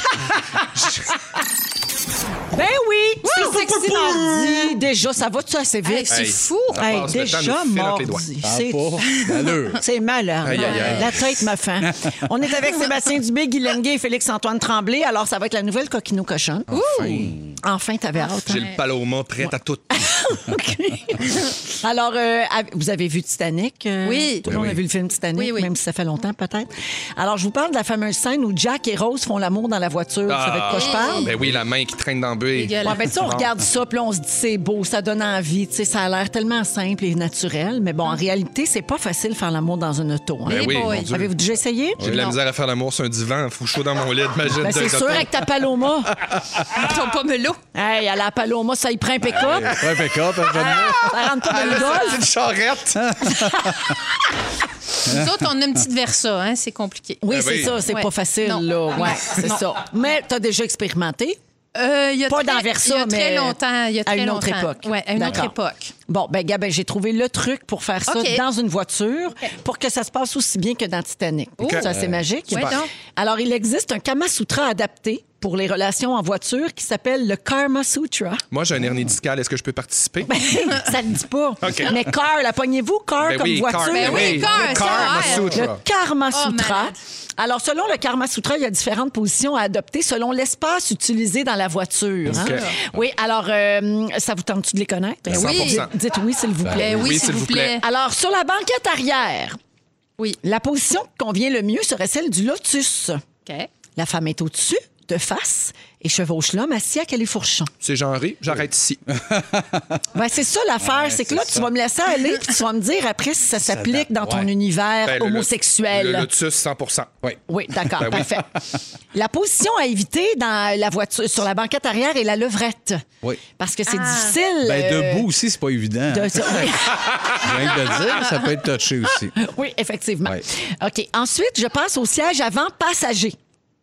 Ben oui! C'est sexy mardi. Déjà, ça va-tu assez Hey, vite? c'est Hey, fou. ça Hey, passe le temps de déjà nous filer entre les doigts. mardi. C'est. C'est malade. Aïe, aïe, aïe. La tête me faim. On est avec Sébastien Dubé, Guy Lenguet et Félix-Antoine Tremblay. Alors, ça va être la nouvelle Coquino Cochon. Enfin, t'avais hâte. hein? J'ai le paloma prêt à tout. Alors, euh, vous avez vu Titanic? euh, Oui. Tout le monde Oui, a vu le film Titanic, Oui, oui. même si ça fait longtemps, peut-être. Alors, je vous parle de la fameuse scène où Jack et Rose font l'amour dans la voiture. Vous savez de quoi je parle? Ben oui, la main qui traîne dans le. Dégueulasse. Ouais, ben, tu sais, on regarde ça, puis là, on se dit c'est beau, ça donne envie. Tu sais, ça a l'air tellement simple et naturel, mais bon, en réalité, c'est pas facile de faire l'amour dans une auto. hein? Ben oui. Avez-vous déjà essayé? J'ai de la misère à faire l'amour sur un divan, fou chaud dans mon lit, imagine. Ben, c'est sûr, avec ta Paloma. Ton pomelo. hey, à la Paloma, ça y prend un pick-up. Ouais, pick-up, Ça rentre pas dans le C'est golf. une charrette. Nous autres, on a une petite Versa, hein, c'est compliqué. Oui, Ben c'est oui. ça, c'est Ouais. pas facile, Non. là. Ouais, c'est ça. Mais t'as déjà expérimenté? Euh, il y a Pas très- dans Versa, il y a très mais longtemps. Il y a à très une autre longtemps. époque. Ouais, à une autre D'accord. époque. Bon, ben, Gab, ben, j'ai trouvé le truc pour faire ça OK. dans une voiture pour que ça se passe aussi bien que dans Titanic. C'est assez magique. Ouais, donc. Alors, il existe un Kama Sutra adapté pour les relations en voiture qui s'appelle le Karma Sutra. Moi, j'ai un hernie discale. Est-ce que je peux participer? ça le dit pas. OK. Mais car, la pognez-vous, car Ben comme oui, voiture? car, Ben oui, car, le ça, Karma ouais. Sutra. Le Karma Oh, Sutra. malade. Alors, selon le Karma Sutra, il y a différentes positions à adopter selon l'espace utilisé dans la voiture. hein? OK. Oui, alors, euh, ça vous tente-tu de les connaître? Ben oui. Dites, dites oui, s'il vous plaît. Ben oui, Oui, s'il vous plaît. Alors, sur la banquette arrière, Oui. la position qui convient le mieux serait celle du lotus. OK. La femme est au-dessus, de face, et chevauche l'homme assis à califourchon. C'est genré. J'arrête ici. Ben, c'est ça l'affaire, c'est que là, tu vas me laisser aller, puis tu vas me dire après si ça s'applique dans ton ouais. univers Ben, le- homosexuel. Le lotus, 100 Oui. Oui, d'accord, Ben oui. parfait. La position à éviter dans la voiture, sur la banquette arrière est la levrette. Oui. Parce que c'est Ah. difficile. Ben, euh, debout aussi, c'est pas évident. de- Rien oui. que de le dire, ça peut être touché aussi. oui, effectivement. OK. Ensuite, je passe au siège avant passager.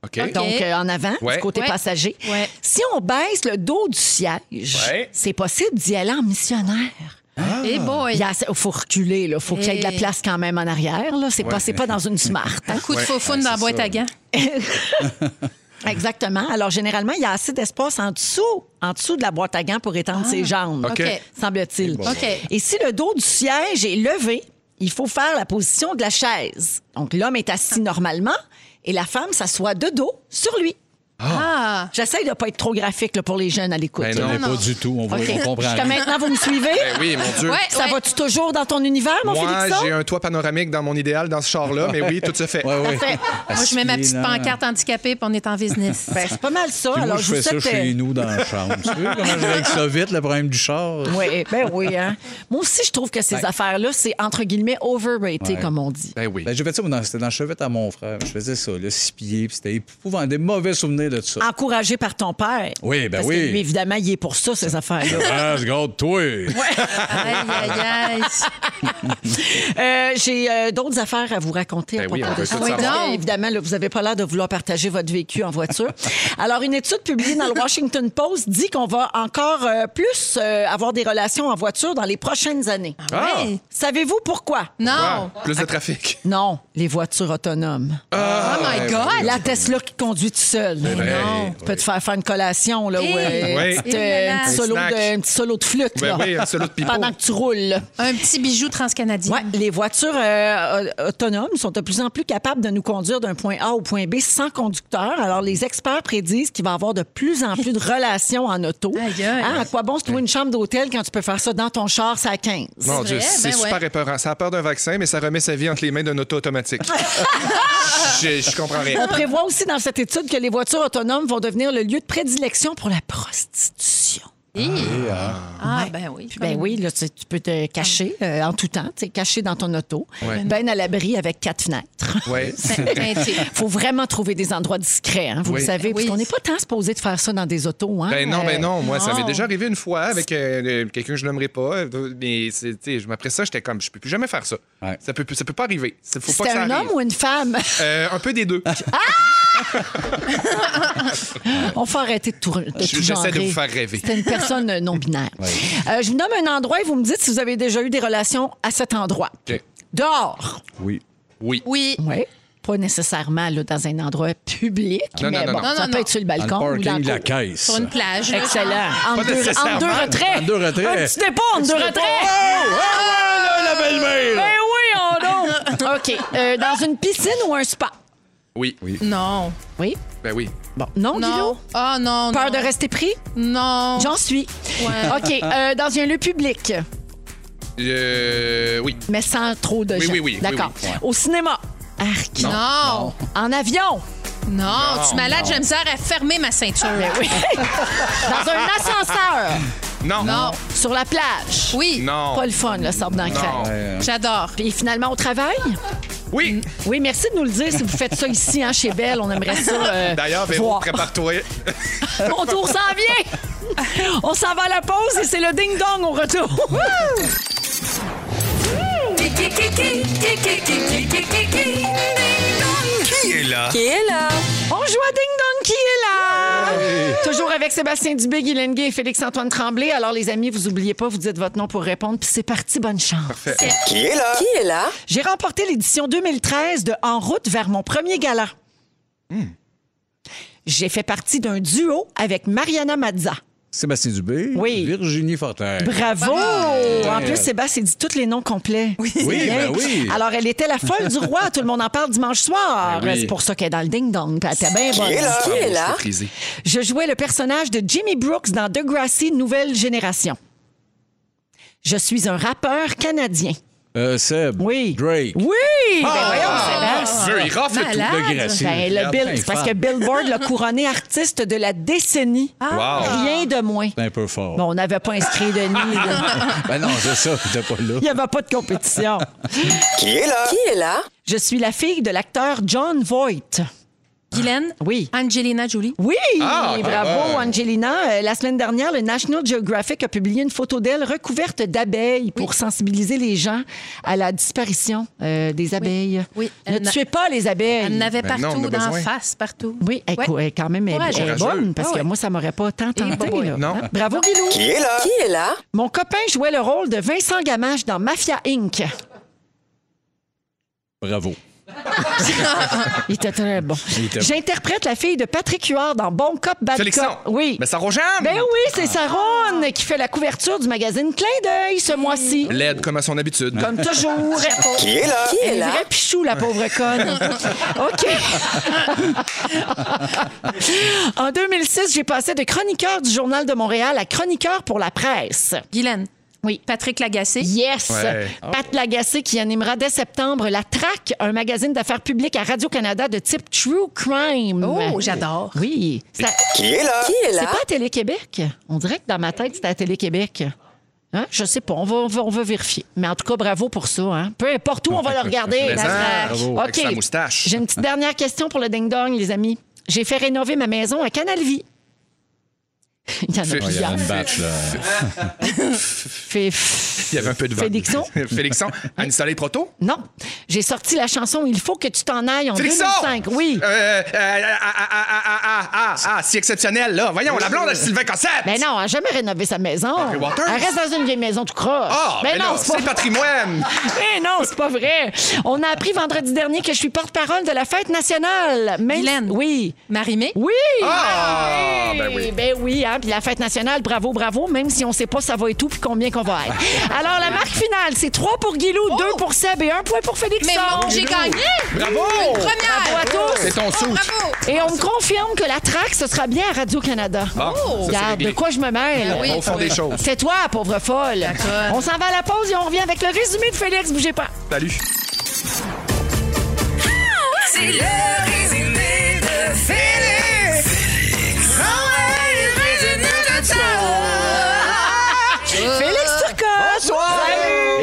OK. Donc, euh, en avant, Ouais. du côté Ouais. passager. Ouais. Si on baisse le dos du siège, Ouais. c'est possible d'y aller en missionnaire. Et boy. Il y a- faut reculer, il faut qu'il y ait de la Et- place quand même en arrière. Là. C'est, pas, c'est pas dans une smart. hein. Un coup de Ouais. faux-foune dans la boîte ça. à gants. Exactement. Alors, généralement, il y a assez d'espace en dessous, en dessous de la boîte à gants pour étendre ses jambes, OK. OK. semble-t-il. OK. Et si le dos du siège est levé, il faut faire la position de la chaise. Donc, l'homme est assis normalement et la femme s'assoit de dos sur lui. Ah! J'essaye de pas être trop graphique là, pour les jeunes à l'écoute. Ben non. Mais pas du tout. On, voit- OK. on comprend. Jusqu'à rien. maintenant, vous me suivez? Ben oui, mon Dieu. Ouais, Ça ouais. va-tu toujours dans ton univers, mon Moi, Félixon? j'ai un toit panoramique dans mon idéal dans ce char-là, mais oui, tout se fait. Ouais, ouais. Parfait. Moi, je mets ma petite pancarte handicapée, puis on est en business. Ben, c'est pas mal ça. Puis Alors, moi, je vous fais ça souhaite, chez euh, nous dans la chambre. Tu sais comment je règle ça vite, le problème du char? Oui, ben oui. Hein? Moi aussi, je trouve que ces affaires-là, c'est entre guillemets overrated, Ouais. comme on dit. Ben oui. Ben, j'ai fait ça, moi, dans- c'était dans le chevette à mon frère. Je faisais ça, là, six pieds, puis c'était épouvantable. Des mauvais souvenirs de ça. Encouragé par ton père. Oui, ben Parce oui. que lui, évidemment, il est pour ça, ces affaires-là. Ah, regarde-toi! Aïe, aïe, aïe. Euh, J'ai euh, d'autres affaires à vous raconter à Ben oui, propos de ça. Oui, Évidemment, là, vous n'avez pas l'air de vouloir partager votre vécu en voiture. Alors, une étude publiée dans le Washington Post dit qu'on va encore euh, plus euh, avoir des relations en voiture dans les prochaines années. Ah! Hey. Savez-vous pourquoi? Non! Ah, plus de trafic. Non, les voitures autonomes. oh my God! La Tesla qui conduit tout seul. Vrai. non. Tu peux te faire faire une collation, là, ou, euh, euh, un petit solo Un snack. de, un petit solo de flûte, Ben là, oui, un solo de pendant que tu roules. Un petit bijou transcanadien. Ouais, les voitures euh, euh, autonomes sont de plus en plus capables de nous conduire d'un point A au point B sans conducteur. Alors, les experts prédisent qu'il va y avoir de plus en plus de relations en auto. Aïe, aïe. Hein, à quoi bon se louer une chambre d'hôtel quand tu peux faire ça dans ton char, c'est à 15? Mon C'est Dieu, c'est ben super ouais. épeurant. Ça a peur d'un vaccin, mais ça remet sa vie entre les mains d'un auto automatique. je, je comprends On rien. prévoit aussi dans cette étude que les voitures autonomes vont devenir le lieu de prédilection pour la prostitution. Hi. Ah, ben oui. Ben oui, là, tu, tu peux te cacher euh, en tout temps, tu sais, caché dans ton auto, Ouais. ben à l'abri avec quatre fenêtres. Ouais. Teinté. faut vraiment trouver des endroits discrets, hein, vous Oui. le savez, parce Oui. qu'on n'est pas tant supposé de faire ça dans des autos. Hein? Ben non, ben non. Moi, ça m'est déjà arrivé une fois avec euh, quelqu'un que je n'aimerais pas. Mais après ça, j'étais comme, je peux plus jamais faire ça. Ouais. Ça peut, ça peut pas arriver. Faut pas C'était que ça un arrive. homme ou une femme? Euh, un peu des deux. On faut arrêter de tout, de tout J'essaie de vous faire rêver. C'était une personne non binaire. Euh, je vous nomme un endroit et vous me dites si vous avez déjà eu des relations à cet endroit. OK. Dehors. Oui. Oui. Oui. Oui. Pas nécessairement là, dans un endroit public, Non, mais non, non, bon, non. ça Non, peut non. être sur le Dans balcon le ou dans de la caisse. Sur une plage. Excellent. Entre deux, nécessairement. entre deux retraits. Entre deux retraits. Un petit dépôt entre deux retraits. Ah, la belle-mère! Ben oui, on donc. OK. Euh, dans une piscine ou un spa? Oui. Non. Oui. Ben oui. Bon. Non, Non. Guillaume? Ah, non. Peur non. de rester pris? Non. J'en suis. Ouais. OK. euh, dans un lieu public, Euh, oui. mais sans trop de Oui, gens. oui, oui, D'accord. oui, oui. Au cinéma. Arc. Non. En avion. Non. Tu es malade, j'aime ça à fermer ma ceinture. Oui. dans un ascenseur. Non. Non. Sur la plage. Oui. Non. Pas le fun, le sable dans le. J'adore. Puis finalement, au travail? Oui. Oui, merci de nous le dire si vous faites ça ici, hein, chez Belle. On aimerait ça. euh, D'ailleurs, Véro, prépare-toi. Mon tour s'en vient. On s'en va à la pause et c'est le ding-dong au retour. Qui est là? On joue à ding-dong qui est là? Toujours avec Sébastien Dubé, Guy Lenguet et Félix-Antoine Tremblay. Alors, les amis, vous oubliez pas, vous dites votre nom pour répondre. Puis c'est parti, bonne chance. Parfait. Qui est là? Qui est là? J'ai remporté l'édition 2013 de En route vers mon premier gala. J'ai fait partie d'un duo avec Mariana Mazza. Sébastien Dubé. Oui. Virginie Fortin. Bravo! En plus, Sébastien dit tous les noms complets. Oui, ben oui. Alors, elle était la folle du roi. Tout le monde en parle dimanche soir. Ben oui. C'est pour ça qu'elle est dans le ding-dong. Elle était bien bonne. est là? Qui est là? Frisé. Je jouais le personnage de Jimmy Brooks dans Degrassi Nouvelle Génération. Je suis un rappeur canadien. Euh, Seb. Oui. Drake. Oui! Ben voyons, Sébastien. Dieu, il rafle tout. Malade. Le Gracile. Ben, le Bill- c'est parce que Billboard l'a couronné artiste de la décennie. Wow. Rien de moins. C'est un peu fort. Bon, on n'avait pas inscrit Denis. là. Ben non, c'est ça, t'es pas là. Il n'y avait pas de compétition. Qui est là? Qui est là? Je suis la fille de l'acteur John Voight. Guylaine? Oui. Angelina Jolie? Oui, Ah, bravo ouais. Angelina. Euh, la semaine dernière, le National Geographic a publié une photo d'elle recouverte d'abeilles pour sensibiliser les gens à la disparition euh, des abeilles. Oui. Ne n'a- tuez pas les abeilles. Elle n'avait Ben non, partout, on a dans la face, partout. Oui, elle, Ouais. quand même, elle, est bonne parce Ah que moi, ça m'aurait pas tant tenté. là. Non. Bravo, Guilou. Qui est là? Qui est là? Mon copain jouait le rôle de Vincent Gamache dans Mafia Inc. Bravo. Il était très bon. J'interprète la fille de Patrick Huard dans Bon Cop, Bad Félixon. Cop. Oui. Mais ça Rojeanne. Ben oui, c'est Saronne qui fait la couverture du magazine Clin d'œil ce mois-ci. Laide comme à son habitude. Comme toujours. Qui est là? Qui est vrai pichou, la pauvre conne. OK. en 2006, j'ai passé de chroniqueur du Journal de Montréal à chroniqueur pour la presse. Guylaine. Oui. Patrick Lagacé. Yes! Ouais. Pat Lagacé qui animera dès septembre La Traque, un magazine d'affaires publiques à Radio-Canada de type True Crime. Oh, j'adore. Oui. Ça- Qui est là? Qui est C'est pas à Télé-Québec? On dirait que dans ma tête, c'était à Télé-Québec. Hein? Je sais pas, on va, on, va, on va vérifier. Mais en tout cas, bravo pour ça. Hein? Peu importe où, on va le regarder. La moustache. J'ai une petite dernière question pour le ding-dong, les amis. J'ai fait rénover ma maison à Canal Vie. Il y en a plusieurs. Il y a une batch, là. Il y avait un peu de vent. Félixon. Félixon. Anne-Soleil Proto? Non. J'ai sorti la chanson Il faut que tu t'en ailles en 2005. Oui. Euh, euh, ah, ah, ah, ah, si exceptionnel, là. Voyons, la blonde à Sylvain Cossette. Mais non, elle n'a jamais rénové sa maison. Elle reste dans une vieille maison tout croche. Ah, mais, non, c'est patrimoine. mais non, c'est pas vrai. On a appris vendredi dernier que je suis porte-parole de la fête nationale. Mais... Oui. Marimé? Oui. Ah, ben oui. Ben oui, puis la fête nationale, bravo, bravo, même si on sait pas ça va et tout, puis combien qu'on va être. Alors, la marque finale, c'est 3 pour Guilou, 2 pour Seb et 1 point pour Félix. Mais bon, j'ai gagné. Bravo! Première. Bravo à tous. C'est ton sou. Bravo. Et on me confirme que la traque, ce sera bien à Radio-Canada. C'est Regarde, de quoi je me mêle? oui. Au fond des choses. C'est toi, pauvre folle. On s'en va à la pause et on revient avec le résumé de Félix. Bougez pas. Salut. C'est le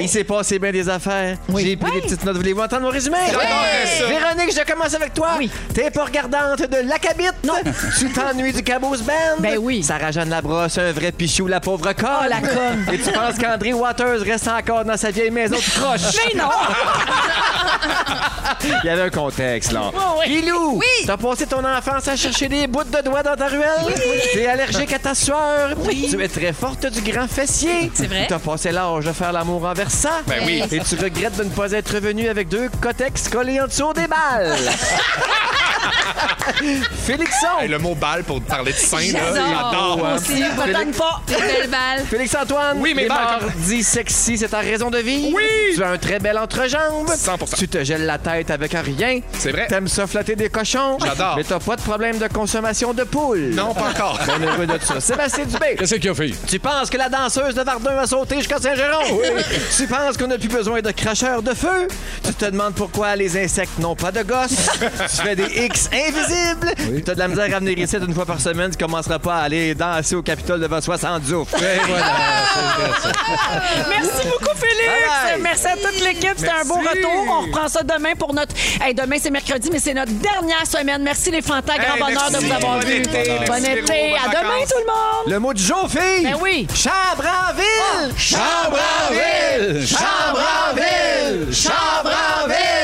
Il s'est passé bien des affaires. Oui. J'ai pris des petites notes. Voulez-vous entendre mon résumé? Véronique, je commence avec toi. Oui. T'es pas regardante de la cabite? Non. tu t'ennuies du Caboose Band? Ben oui. Sarah-Jeanne Labrosse, un vrai pichou, la pauvre conne. Oh, la conne. Et tu penses qu'André Waters reste encore dans sa vieille maison de croche? Mais non! Il y avait un contexte, là. Oh, oui. Ilou, oui. t'as passé ton enfance à chercher des bouts de doigts dans ta ruelle? Oui. T'es allergique à ta sueur? Oui. Tu es très forte du grand fessier? C'est vrai. T'as passé l'âge de faire l'amour en. Ben Et tu regrettes de ne pas être venu avec deux cotex collés en dessous des balles. Félixon! Hey, le mot balle pour parler de sein, j'adore. Moi aussi, je pas. belle balle. Félix-Antoine, oui, mais les sexy, c'est ta raison de vivre. Oui! Tu as un très bel entrejambe. 100%. Tu te gèles la tête avec un rien. C'est vrai. T'aimes ça flatter des cochons. J'adore. Mais t'as pas de problème de consommation de poule. Non, pas encore. On est heureux de ça. Sébastien Dubé. Qu'est-ce qu'il a fait? Tu penses que la danseuse de Verdun a sauté jusqu'à Saint-Jérôme? Oui penses qu'on n'a plus besoin de cracheurs de feu? Tu te demandes pourquoi les insectes n'ont pas de gosses? tu fais des X invisibles? Tu as de la misère à venir ici une fois par semaine, tu commenceras pas à aller danser au Capitole devant 70 ouf. Et voilà. Merci beaucoup, Félix. Bye bye. Merci à toute l'équipe. C'était un beau retour. On reprend ça demain pour notre. Hey, demain, c'est mercredi, mais c'est notre dernière semaine. Merci, les fantas. Grand Hey, bonheur merci. de vous avoir Bon vus. été. Bon été. À demain, tout le monde. Le mot du jour, fille! Ben oui. Chambre en ville! Chambranville! Chambranville!